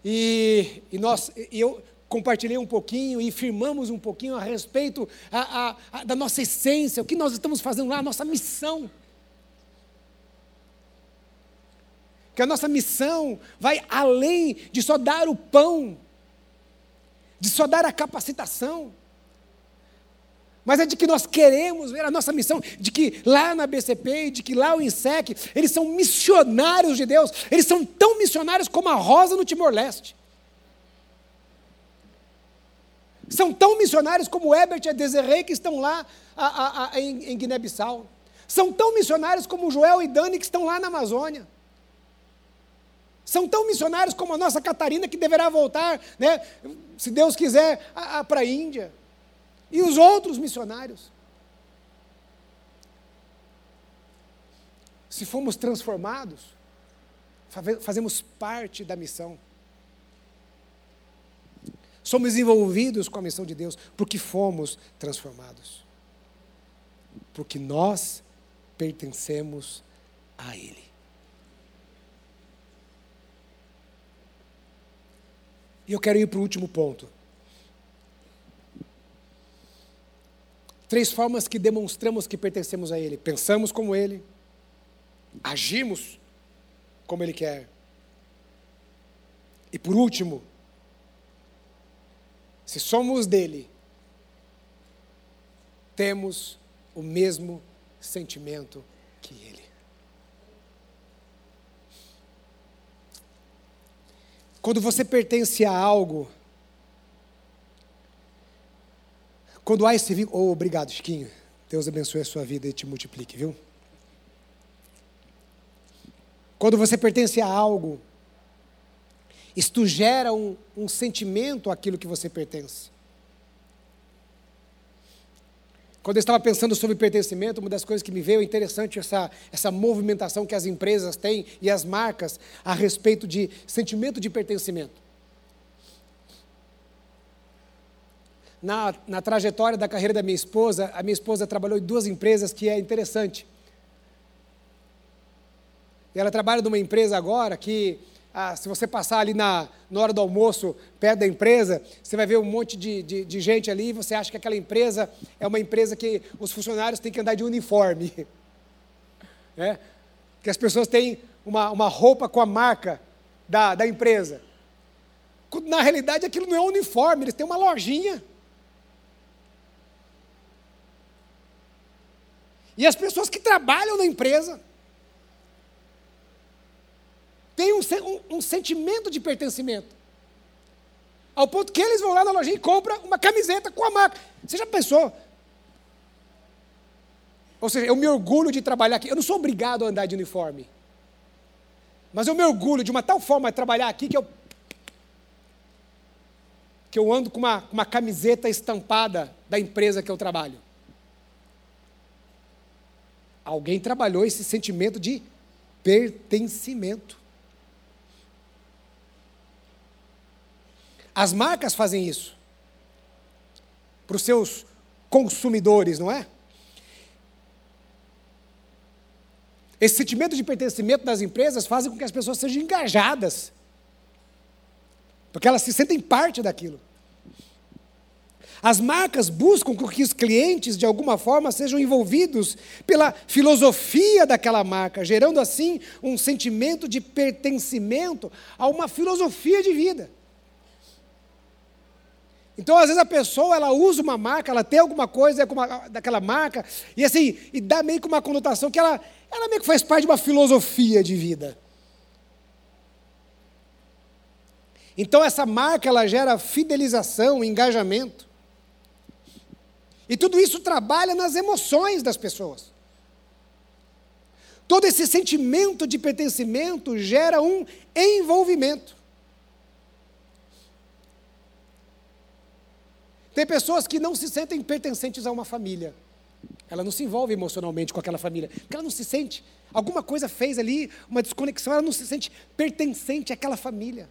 S1: E, e, nós, e eu compartilhei um pouquinho e firmamos um pouquinho a respeito a, a, a, da nossa essência, o que nós estamos fazendo lá, a nossa missão. Que a nossa missão vai além de só dar o pão, de só dar a capacitação, mas é de que nós queremos ver a nossa missão, de que lá na BCP, de que lá o INSEC, eles são missionários de Deus, eles são tão missionários como a rosa no Timor-Leste. São tão missionários como o Ebert e Desiree que estão lá a, a, a, em, em Guiné-Bissau. São tão missionários como Joel e Dani que estão lá na Amazônia. São tão missionários como a nossa Catarina, que deverá voltar, né, se Deus quiser, para a Índia. E os outros missionários. Se fomos transformados, fazemos parte da missão. Somos envolvidos com a missão de Deus porque fomos transformados. Porque nós pertencemos a Ele. E eu quero ir para o último ponto. Três formas que demonstramos que pertencemos a Ele: pensamos como Ele, agimos como Ele quer. E por último, se somos dele, temos o mesmo sentimento que Ele. Quando você pertence a algo, quando há esse vínculo. Oh, obrigado, Chiquinho. Deus abençoe a sua vida e te multiplique, viu? Quando você pertence a algo, isto gera um, um sentimento àquilo que você pertence. Quando eu estava pensando sobre pertencimento, uma das coisas que me veio é interessante essa, essa movimentação que as empresas têm e as marcas a respeito de sentimento de pertencimento. Na, na trajetória da carreira da minha esposa, a minha esposa trabalhou em duas empresas que é interessante. Ela trabalha numa empresa agora que ah, se você passar ali na, na hora do almoço, perto da empresa, você vai ver um monte de, de, de, gente ali e você acha que aquela empresa é uma empresa que os funcionários têm que andar de uniforme. É? Que as pessoas têm uma, uma roupa com a marca da, da empresa. Na realidade, aquilo não é um uniforme, eles têm uma lojinha. E as pessoas que trabalham na empresa, tem um, um, um sentimento de pertencimento. Ao ponto que eles vão lá na loja e compram uma camiseta com a marca. Você já pensou? Ou seja, eu me orgulho de trabalhar aqui. Eu não sou obrigado a andar de uniforme. Mas eu me orgulho de uma tal forma de trabalhar aqui que eu. que eu ando com uma, uma camiseta estampada da empresa que eu trabalho. Alguém trabalhou esse sentimento de pertencimento. As marcas fazem isso para os seus consumidores, não é? Esse sentimento de pertencimento das empresas faz com que as pessoas sejam engajadas, porque elas se sentem parte daquilo. As marcas buscam que os clientes, de alguma forma, sejam envolvidos pela filosofia daquela marca, gerando assim um sentimento de pertencimento a uma filosofia de vida. Então, às vezes a pessoa ela usa uma marca, ela tem alguma coisa daquela marca e assim e dá meio que uma conotação que ela, ela meio que faz parte de uma filosofia de vida. Então essa marca ela gera fidelização, engajamento. E tudo isso trabalha nas emoções das pessoas. Todo esse sentimento de pertencimento gera um envolvimento. Tem pessoas que não se sentem pertencentes a uma família. Ela não se envolve emocionalmente com aquela família, porque ela não se sente. Alguma coisa fez ali, uma desconexão, ela não se sente pertencente àquela família.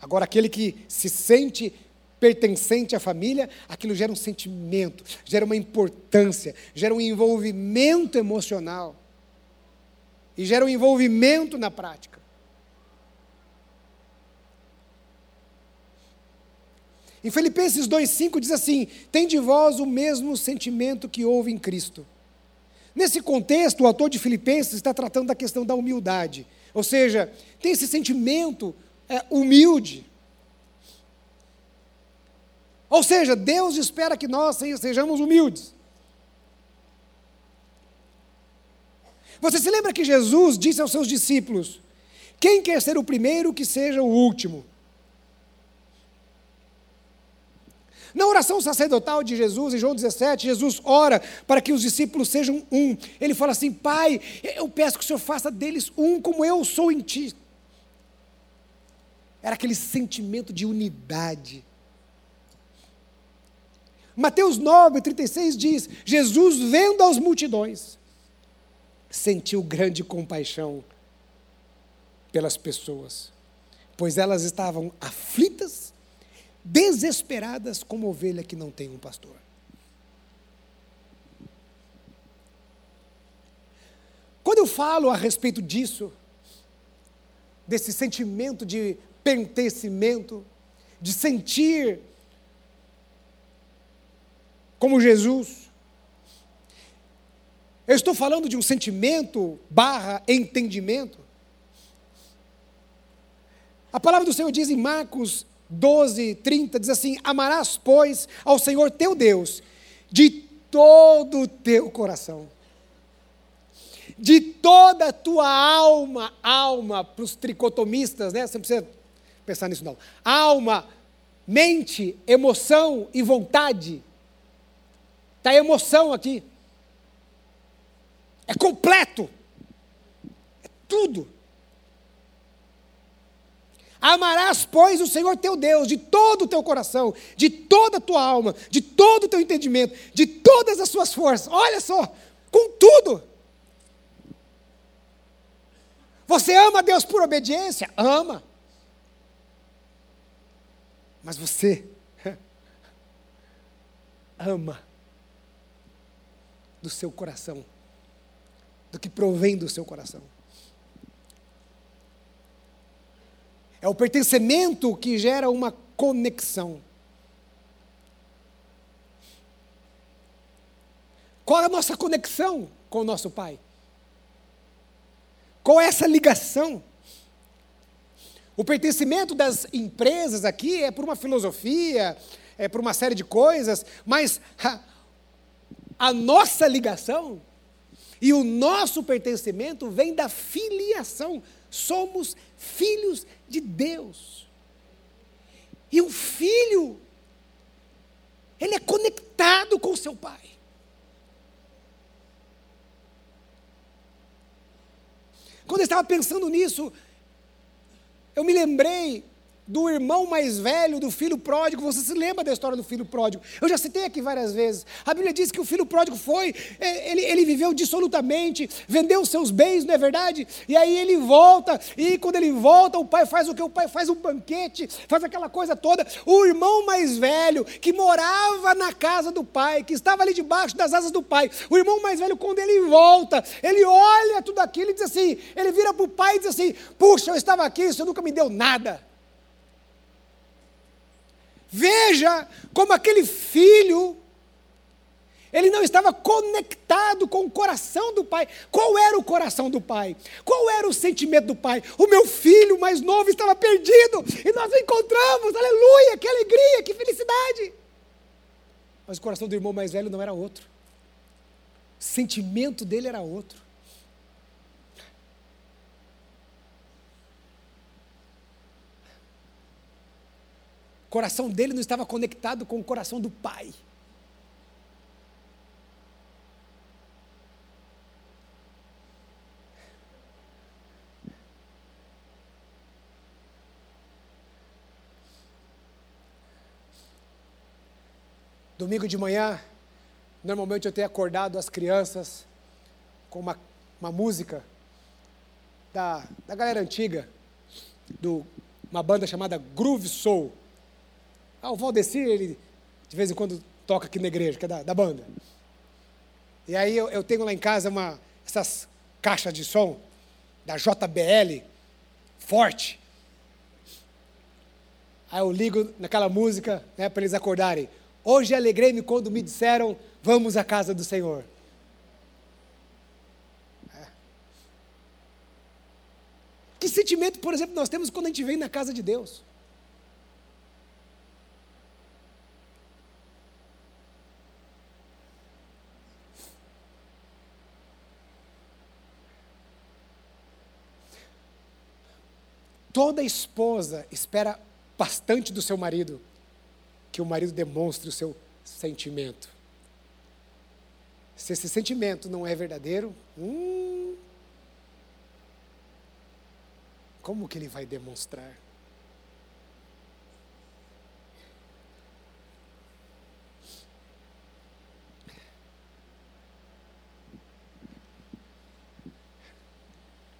S1: Agora, aquele que se sente pertencente à família, aquilo gera um sentimento, gera uma importância, gera um envolvimento emocional e gera um envolvimento na prática. Em Filipenses 2,5 diz assim: tem de vós o mesmo sentimento que houve em Cristo. Nesse contexto, o autor de Filipenses está tratando da questão da humildade. Ou seja, tem esse sentimento é, humilde. Ou seja, Deus espera que nós sejamos humildes. Você se lembra que Jesus disse aos seus discípulos: Quem quer ser o primeiro, que seja o último. Na oração sacerdotal de Jesus, em João 17, Jesus ora para que os discípulos sejam um. Ele fala assim: Pai, eu peço que o Senhor faça deles um como eu sou em ti. Era aquele sentimento de unidade. Mateus 9, 36 diz: Jesus, vendo as multidões, sentiu grande compaixão pelas pessoas, pois elas estavam aflitas desesperadas como ovelha que não tem um pastor. Quando eu falo a respeito disso, desse sentimento de pertencimento, de sentir como Jesus, eu estou falando de um sentimento barra entendimento. A palavra do Senhor diz em Marcos 12, 30, diz assim: Amarás, pois, ao Senhor teu Deus de todo o teu coração, de toda a tua alma, alma, para os tricotomistas, né? Você não precisa pensar nisso, não. Alma, mente, emoção e vontade. Está emoção aqui. É completo. É tudo. Amarás, pois, o Senhor teu Deus de todo o teu coração, de toda a tua alma, de todo o teu entendimento, de todas as suas forças. Olha só, com tudo. Você ama Deus por obediência? Ama. Mas você ama do seu coração, do que provém do seu coração. É o pertencimento que gera uma conexão. Qual é a nossa conexão com o nosso Pai? Qual é essa ligação? O pertencimento das empresas aqui é por uma filosofia, é por uma série de coisas, mas a, a nossa ligação e o nosso pertencimento vem da filiação. Somos filhos de Deus. E o filho, ele é conectado com seu pai. Quando eu estava pensando nisso, eu me lembrei do irmão mais velho, do filho pródigo. Você se lembra da história do filho pródigo? Eu já citei aqui várias vezes. A Bíblia diz que o filho pródigo foi, é, ele, ele viveu dissolutamente, vendeu os seus bens, não é verdade? E aí ele volta, e quando ele volta, o pai faz o que? O pai faz um banquete, faz aquela coisa toda. O irmão mais velho, que morava na casa do pai, que estava ali debaixo das asas do pai, o irmão mais velho, quando ele volta, ele olha tudo aquilo e diz assim: ele vira para o pai e diz assim: Puxa, eu estava aqui, senhor nunca me deu nada. Veja como aquele filho, ele não estava conectado com o coração do pai. Qual era o coração do pai? Qual era o sentimento do pai? O meu filho mais novo estava perdido e nós o encontramos, aleluia, que alegria, que felicidade. Mas o coração do irmão mais velho não era outro, o sentimento dele era outro. Coração dele não estava conectado com o coração do pai. Domingo de manhã, normalmente eu tenho acordado as crianças com uma, uma música da, da galera antiga, do, uma banda chamada Groove Soul. Ah, o Valdecir, ele de vez em quando toca aqui na igreja, que é da, da banda. E aí eu, eu, tenho lá em casa uma, essas caixas de som da JBL, forte. Aí eu ligo naquela música né, para eles acordarem. Hoje alegrei-me quando me disseram, vamos à casa do Senhor. É. Que sentimento, por exemplo, nós temos quando a gente vem na casa de Deus? Toda esposa espera bastante do seu marido que o marido demonstre o seu sentimento. Se esse sentimento não é verdadeiro, hum, como que ele vai demonstrar?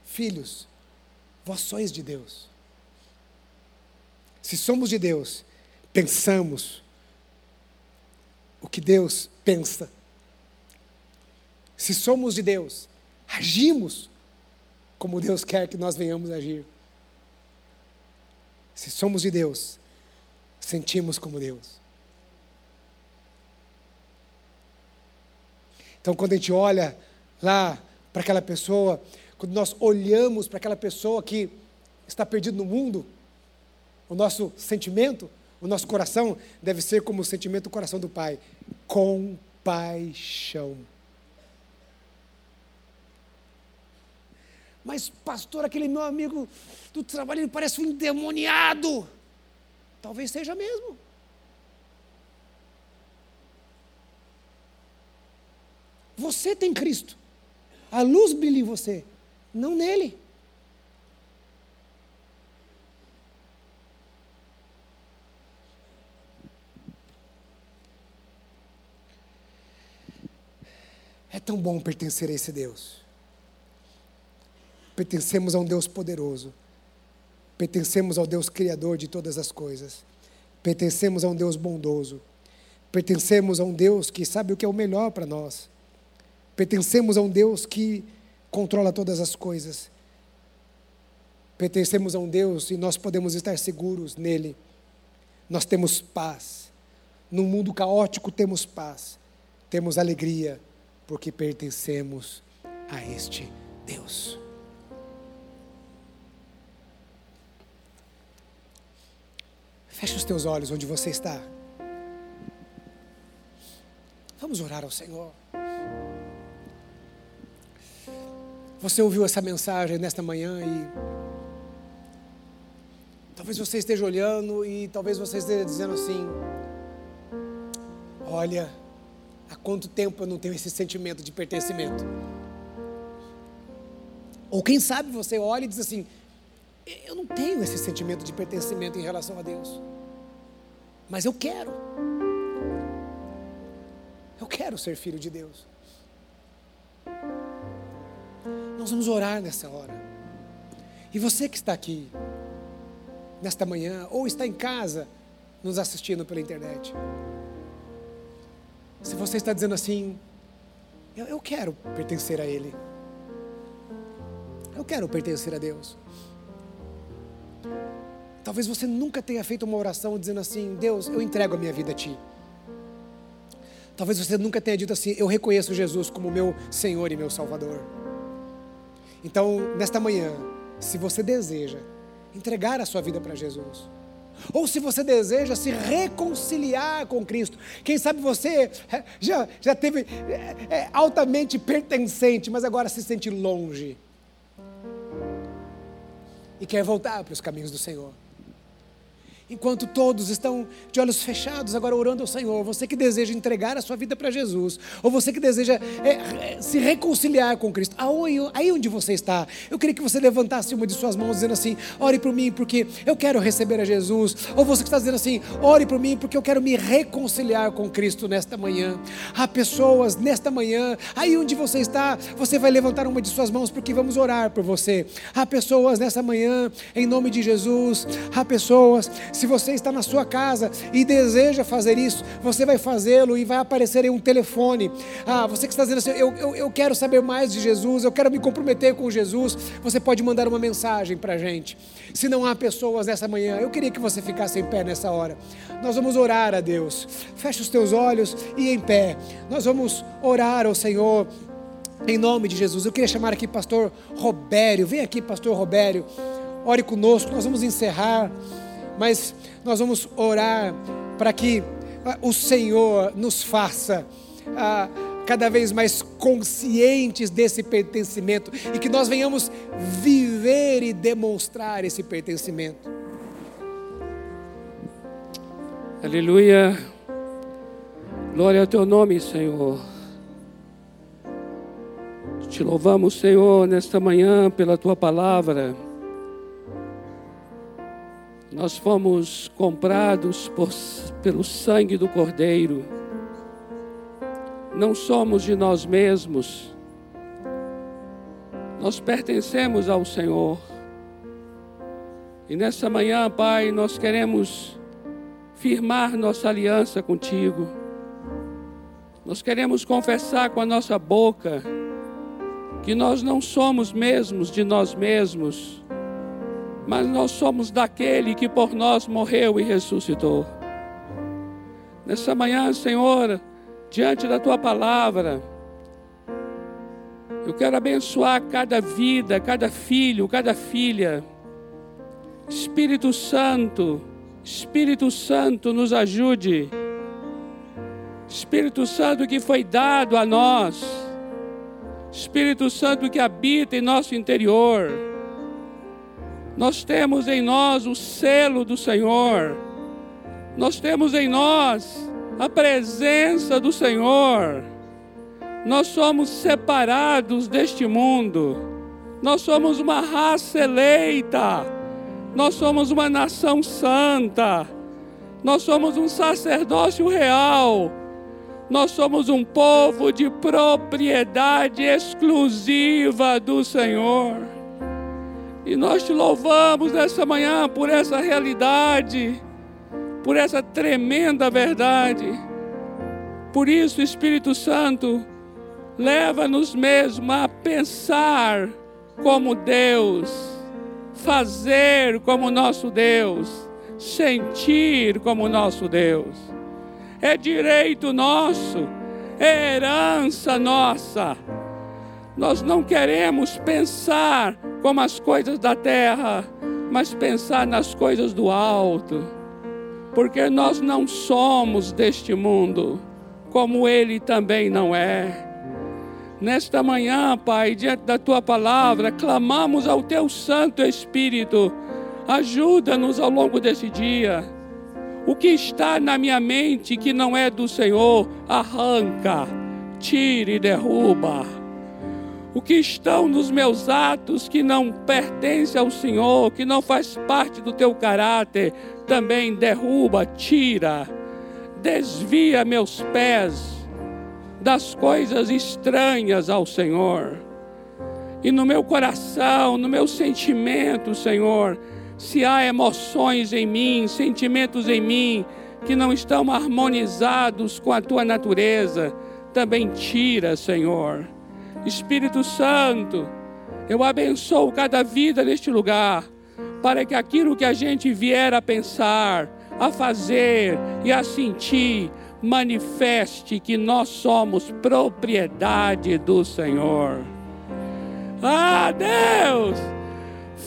S1: Filhos, Vós sois de Deus. Se somos de Deus, pensamos o que Deus pensa. Se somos de Deus, agimos como Deus quer que nós venhamos agir. Se somos de Deus, sentimos como Deus. Então, quando a gente olha lá para aquela pessoa quando nós olhamos para aquela pessoa que está perdida no mundo, o nosso sentimento, o nosso coração deve ser como o sentimento do coração do Pai: compaixão. Mas, pastor, aquele meu amigo do trabalho, ele parece um endemoniado. Talvez seja mesmo. Você tem Cristo. A luz brilha em você, não nele. É tão bom pertencer a esse Deus. Pertencemos a um Deus poderoso. Pertencemos ao Deus Criador de todas as coisas. Pertencemos a um Deus bondoso. Pertencemos a um Deus que sabe o que é o melhor para nós. Pertencemos a um Deus que controla todas as coisas. Pertencemos a um Deus e nós podemos estar seguros nele. Nós temos paz. Num mundo caótico temos paz. Temos alegria porque pertencemos a este Deus. Feche os teus olhos onde você está. Vamos orar ao Senhor. Você ouviu essa mensagem nesta manhã e talvez você esteja olhando e talvez você esteja dizendo assim: Olha, Há quanto tempo eu não tenho esse sentimento de pertencimento? Ou quem sabe você olha e diz assim: eu não tenho esse sentimento de pertencimento em relação a Deus, mas eu quero. Eu quero ser filho de Deus. Nós vamos orar nessa hora. E você que está aqui, nesta manhã, ou está em casa, nos assistindo pela internet, se você está dizendo assim, eu, eu quero pertencer a Ele, eu quero pertencer a Deus. Talvez você nunca tenha feito uma oração dizendo assim: Deus, eu entrego a minha vida a Ti. Talvez você nunca tenha dito assim: Eu reconheço Jesus como meu Senhor e meu Salvador. Então, nesta manhã, se você deseja entregar a sua vida para Jesus, ou se você deseja se reconciliar com Cristo. Quem sabe você é, já, já teve é, é, altamente pertencente, mas agora se sente longe. E quer voltar para os caminhos do Senhor. Enquanto todos estão de olhos fechados agora orando ao Senhor, você que deseja entregar a sua vida para Jesus, ou você que deseja é, é, se reconciliar com Cristo, aí onde você está, eu queria que você levantasse uma de suas mãos dizendo assim: ore por mim porque eu quero receber a Jesus, ou você que está dizendo assim: ore por mim porque eu quero me reconciliar com Cristo nesta manhã. Há pessoas nesta manhã, aí onde você está, você vai levantar uma de suas mãos porque vamos orar por você. Há pessoas nesta manhã, em nome de Jesus, há pessoas se você está na sua casa e deseja fazer isso, você vai fazê-lo e vai aparecer em um telefone. Ah, você que está dizendo assim, eu, eu, eu quero saber mais de Jesus, eu quero me comprometer com Jesus, você pode mandar uma mensagem para a gente. Se não há pessoas nessa manhã, eu queria que você ficasse em pé nessa hora. Nós vamos orar a Deus. Feche os teus olhos e em pé. Nós vamos orar ao Senhor. Em nome de Jesus, eu queria chamar aqui pastor Robério. Vem aqui, pastor Robério. Ore conosco, nós vamos encerrar mas nós vamos orar para que ah, o Senhor nos faça ah, cada vez mais conscientes desse pertencimento e que nós venhamos viver e demonstrar esse pertencimento.
S2: Aleluia. Glória ao teu nome, Senhor. Te louvamos, Senhor, nesta manhã pela tua palavra. Nós fomos comprados por, pelo sangue do Cordeiro. Não somos de nós mesmos. Nós pertencemos ao Senhor. E nessa manhã, Pai, nós queremos firmar nossa aliança contigo. Nós queremos confessar com a nossa boca que nós não somos mesmos de nós mesmos mas nós somos daquele que por nós morreu e ressuscitou. Nessa manhã, Senhor, diante da tua palavra, eu quero abençoar cada vida, cada filho, cada filha. Espírito Santo, Espírito Santo, nos ajude. Espírito Santo que foi dado a nós. Espírito Santo que habita em nosso interior nós temos em nós o selo do Senhor, nós temos em nós a presença do Senhor, Nós somos separados deste mundo. Nós somos uma raça eleita. Nós somos uma nação santa. Nós somos um sacerdócio real. Nós somos um povo de propriedade exclusiva do Senhor. E nós te louvamos nessa manhã por essa realidade, por essa tremenda verdade. Por isso, Espírito Santo, leva-nos mesmo a pensar como Deus, fazer como nosso Deus sentir como nosso Deus. É direito nosso, é herança nossa. Nós não queremos pensar como as coisas da terra, mas pensar nas coisas do alto, porque nós não somos deste mundo, como ele também não é. Nesta manhã, Pai, diante da tua palavra, clamamos ao teu Santo Espírito Ajuda-nos ao longo desse dia. O que está na minha mente que não é do Senhor, arranca, tira e derruba. O que estão nos meus atos que não pertence ao Senhor, que não faz parte do teu caráter, também derruba, tira, desvia meus pés das coisas estranhas ao Senhor. E no meu coração, no meu sentimento, Senhor, se há emoções em mim, sentimentos em mim que não estão harmonizados com a tua natureza, também tira, Senhor. Espírito Santo, eu abençoo cada vida neste lugar, para que aquilo que a gente vier a pensar, a fazer e a sentir, manifeste que nós somos propriedade do Senhor. Ah, Deus!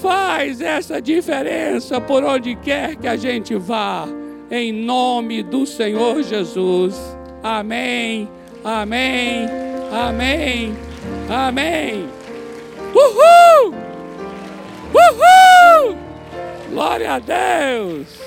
S2: Faz essa diferença por onde quer que a gente vá, em nome do Senhor Jesus. Amém, amém, amém, amém. Uhul! Uhul! Glória a Deus!